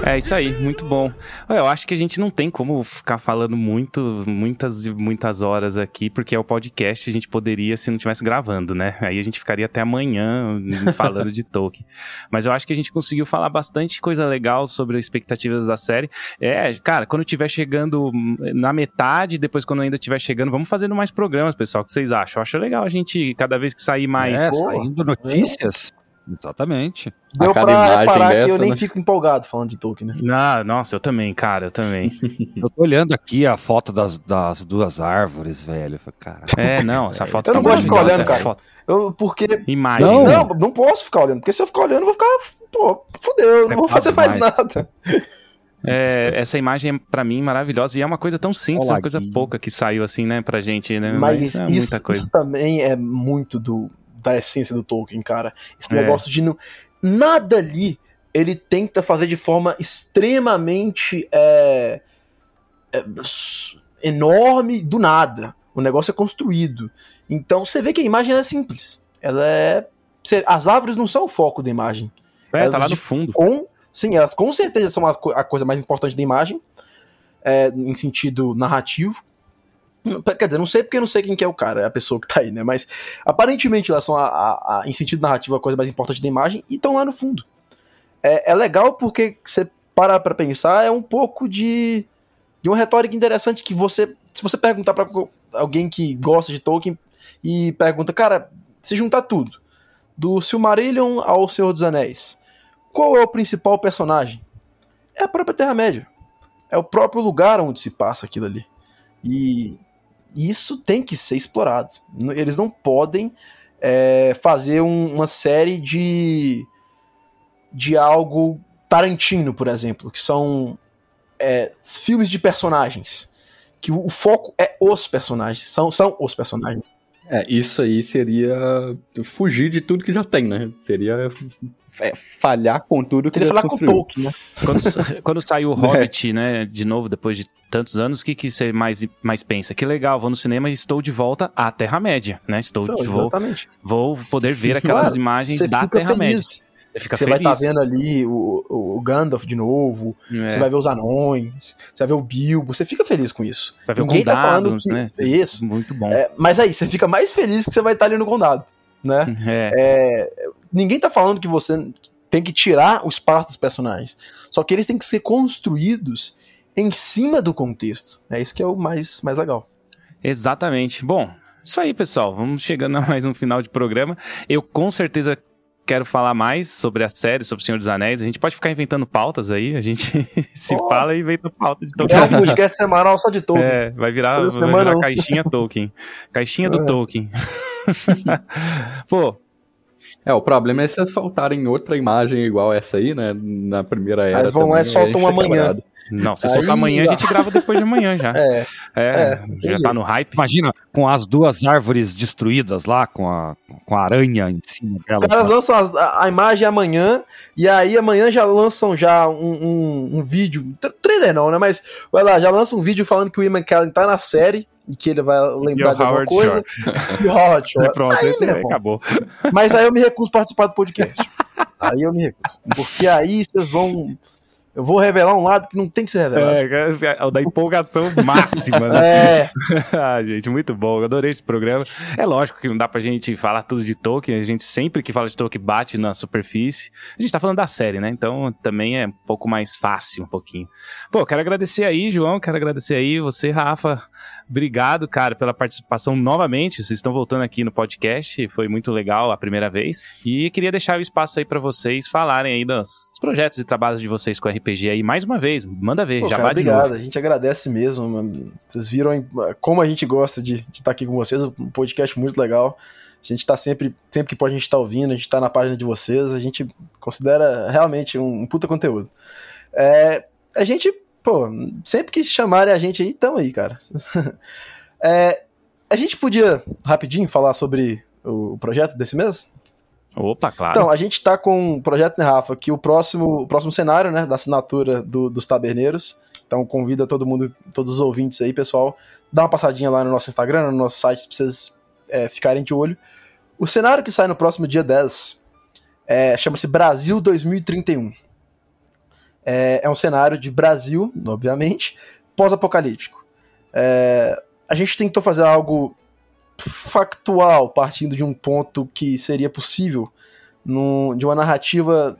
É isso aí, muito bom. Eu acho que a gente não tem como ficar falando muito, muitas e muitas horas aqui, porque é o podcast, a gente poderia se não estivesse gravando, né? Aí a gente ficaria até amanhã falando de Tolkien. Mas eu acho que a gente conseguiu falar bastante coisa legal sobre as expectativas da série. É, cara, quando tiver chegando na metade, depois quando ainda estiver chegando, vamos fazendo mais programas, pessoal. O que vocês acham? Eu acho legal a gente, cada vez que sair mais. É, saindo notícias. Exatamente. Deu a cada pra imagem reparar dessa, que eu nem né? fico empolgado falando de Tolkien, né? Ah, nossa, eu também, cara, eu também. eu tô olhando aqui a foto das, das duas árvores, velho. Cara. É, não, essa foto eu tá não gosto de ficar olhando, cara. Foto. Eu, porque. Imagem. Não, não, não posso ficar olhando, porque se eu ficar olhando, eu vou ficar. Pô, fudeu, eu não é vou fazer mais, mais nada. É, essa imagem é para mim maravilhosa e é uma coisa tão simples, Olá, uma coisa pouca que saiu assim, né, pra gente, né? Mas, Mas é isso, isso, também é muito do, da essência do Tolkien, cara. Esse é. negócio de não, nada ali ele tenta fazer de forma extremamente é, é, enorme do nada. O negócio é construído. Então você vê que a imagem é simples. Ela é. As árvores não são o foco da imagem. É, elas tá lá no fundo. Com, sim, elas com certeza são a, a coisa mais importante da imagem, é, em sentido narrativo. Quer dizer, não sei porque não sei quem que é o cara, é a pessoa que tá aí, né? Mas aparentemente elas são, a, a, a em sentido narrativo, a coisa mais importante da imagem e estão lá no fundo. É, é legal porque você para pra pensar, é um pouco de, de uma retórica interessante que você, se você perguntar para alguém que gosta de Tolkien e pergunta, cara, se juntar tudo, do Silmarillion ao Senhor dos Anéis, qual é o principal personagem? É a própria Terra-média. É o próprio lugar onde se passa aquilo ali. E isso tem que ser explorado. Eles não podem é, fazer um, uma série de, de algo Tarantino, por exemplo, que são é, filmes de personagens. Que o, o, foco é os personagens, são, são os personagens. É, isso aí seria fugir de tudo que já tem, né? Seria falhar com tudo que já construiu. Tolkien, né? Quando, quando saiu o Hobbit, é. né, de novo, depois de tantos anos, o que, que você mais, mais pensa? Que legal, vou no cinema e estou de volta à Terra-média, né? Estou, então, vou, vou poder ver aquelas claro, imagens da Terra-média. Você vai estar tá vendo ali o, o, Gandalf de novo, é. você vai ver os anões, você vai ver o Bilbo, você fica feliz com isso. Vai ver Ninguém o tá falando que... né? Isso. Muito bom. É, mas aí, você fica mais feliz que você vai estar tá ali no condado, né? É. é. Ninguém tá falando que você tem que tirar o espaço dos personagens. Só que eles têm que ser construídos em cima do contexto. É isso que é o mais, mais legal. Exatamente. Bom, isso aí, pessoal. Vamos chegando a mais um final de programa. Eu com certeza quero falar mais sobre a série, sobre o Senhor dos Anéis. A gente pode ficar inventando pautas aí, a gente se Oh. fala e inventa pauta de É um Tolkien. podcast semanal só de Tolkien. É, vai virar, vai virar caixinha Tolkien. Caixinha do É. Tolkien. Pô, É, o problema é se vocês soltarem outra imagem igual essa aí, né? Na primeira era. vão lá e soltam amanhã. é quebrado. não, se Aí, soltar amanhã, a gente grava depois de amanhã já. É, É, é, já tá no hype. Imagina, com as duas árvores destruídas lá, com a, com a aranha em cima Os dela. caras lançam as- a, a imagem amanhã, e aí amanhã já lançam já um, um, um vídeo. tr- Trailer não, né? Mas vai lá, já lança um vídeo falando que o Ian McKellen tá na série e que ele vai E lembrar de alguma Howard coisa. Shore. E o Howard E Shore. pronto, Aí, esse aí irmão. acabou. Mas aí eu me recuso a participar do podcast. Aí eu me recuso. Porque aí vocês vão. Eu vou revelar um lado que não tem que ser revelado. É, é o da empolgação máxima, né? É, ah, gente, muito bom. Eu adorei esse programa. É lógico que não dá pra gente falar tudo de Tolkien. A gente sempre que fala de Tolkien bate na superfície. A gente tá falando da série, né? Então também é um pouco mais fácil, um pouquinho. Pô, quero agradecer aí, João. Quero agradecer aí você, Rafa. Obrigado, cara, pela participação novamente. Vocês estão voltando aqui no podcast. Foi muito legal a primeira vez. E queria deixar o espaço aí pra vocês falarem aí dos, projetos e trabalhos de vocês com RPG aí mais uma vez. Manda ver, Pô, já cara, vai de obrigado. novo. A gente agradece mesmo. mano. Vocês viram hein, como a gente gosta de estar aqui com vocês. Um podcast muito legal. A gente tá sempre, sempre que pode, a gente tá ouvindo, a gente tá na página de vocês. A gente considera realmente um, um puta conteúdo. É, a gente, pô, sempre que chamarem a gente aí, tamo aí, cara. É, a gente podia, rapidinho, falar sobre o projeto desse mês? Opa, claro. Então, a gente tá com um projeto, né, Rafa, que o próximo, o próximo cenário, né, da assinatura do- dos taberneiros. Então, convido todo mundo, todos os ouvintes aí, pessoal, dá uma passadinha lá no nosso Instagram, no nosso site, pra vocês é, ficarem de olho. O cenário que sai no próximo dia 10 é, chama-se Brasil 2031. É, é um cenário de Brasil, obviamente, pós-apocalíptico. É, a gente tentou fazer algo factual, partindo de um ponto que seria possível de uma narrativa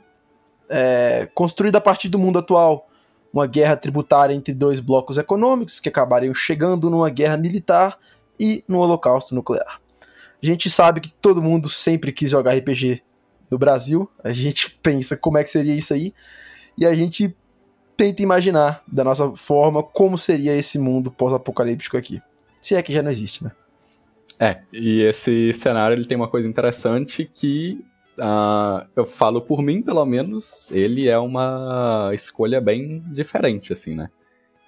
é, construída a partir do mundo atual. Uma guerra tributária entre dois blocos econômicos que acabariam chegando numa guerra militar e num holocausto nuclear. A gente sabe que todo mundo sempre quis jogar RPG no Brasil, a gente pensa como é que seria isso aí, e a gente tenta imaginar da nossa forma como seria esse mundo pós-apocalíptico aqui. Se é que já não existe, né? É, e esse cenário ele tem uma coisa interessante que ah, eu falo por mim, pelo menos, ele é uma escolha bem diferente, assim, né?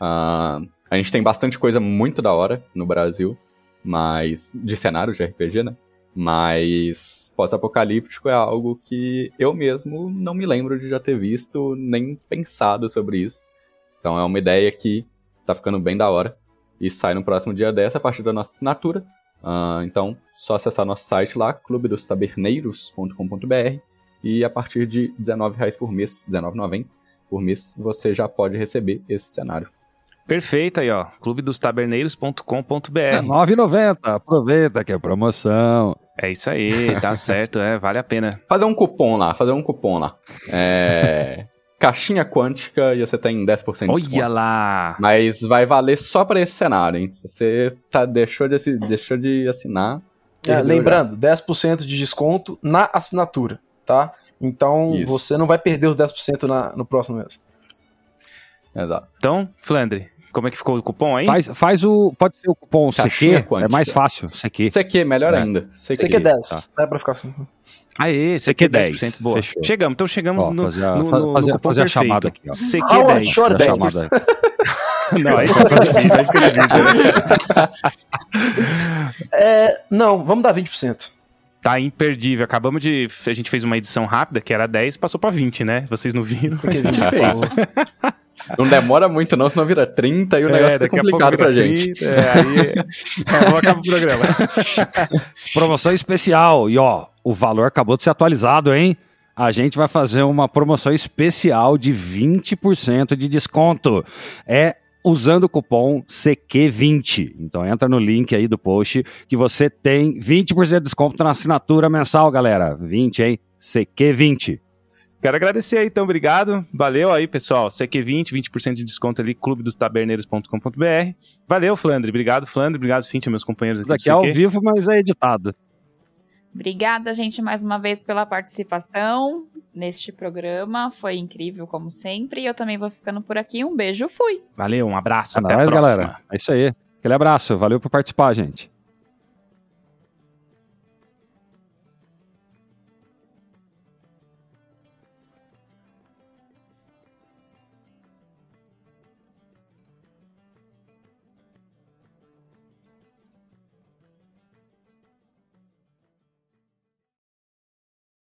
Ah, a gente tem bastante coisa muito da hora no Brasil, mas. de cenário de RPG, né? Mas pós-apocalíptico é algo que eu mesmo não me lembro de já ter visto nem pensado sobre isso. Então é uma ideia que tá ficando bem da hora. E sai no próximo dia 10 a partir da nossa assinatura. Ah, então, só acessar nosso site lá, clubedostaberneiros.com.br e a partir de R$19,00 por mês, R$19,90 por mês, você já pode receber esse cenário. Perfeito aí, ó. clubedostaberneiros.com.br. É 9,90. Aproveita que é promoção. É isso aí, tá certo, é, vale a pena. Fazer um cupom lá, fazer um cupom lá. É... Caixinha quântica e você tem 10% de Olha desconto. lá! Mas vai valer só pra esse cenário, hein? Se você tá, deixou, de, deixou de assinar. É, lembrando, 10% de desconto na assinatura, tá? Então Isso. você não vai perder os 10% na, no próximo mês. já. Exato. Então, Flandre, como é que ficou o cupom aí? Faz, faz o. Pode ser o cupom Caixinha CQ. É mais fácil. CQ. É melhor É. ainda. Isso Você quer 10, tá. é pra ficar assim. Aê, CQ CQ 10, 10%. Boa. fechou. Chegamos, então chegamos Ó, no, fazer a- no, no, fazer- no cupom fazer a perfeito. chamada aqui, ó. CQ Howard 10. Shore Fazer a 10. chamada. Não, aí fica difícil, aí fica difícil. É, não, vamos dar 20%. Tá imperdível. Acabamos de. A gente fez uma edição rápida, que era 10, passou pra 20, né? Vocês não viram? Porque a gente 20 fez. Não demora muito, não, senão vira 30 e o É, negócio fica daqui a pouco complicado pra vira gente. 30, é, aí. É, vamos acabar o programa. Promoção especial. E ó, o valor acabou de ser atualizado, hein? A gente vai fazer uma promoção especial de 20% de desconto. É usando o cupom CQ20. Então entra no link aí do post que você tem 20% de desconto na assinatura mensal, galera. 20, hein? CQ20. Quero agradecer aí, então, obrigado. Valeu aí, pessoal. CQ20, 20% de desconto ali, clubedostaberneiros.com.br. Valeu, Flandre. Obrigado, Flandre. Obrigado, Cintia, meus companheiros aqui Isso aqui do é ao vivo, mas é editado. Obrigada, gente, mais uma vez pela participação neste programa. Foi incrível, como sempre. E eu também vou ficando por aqui. Um beijo, fui! Valeu, um abraço, É até a nóis, próxima. galera. É isso aí. Aquele abraço. Valeu por participar, gente.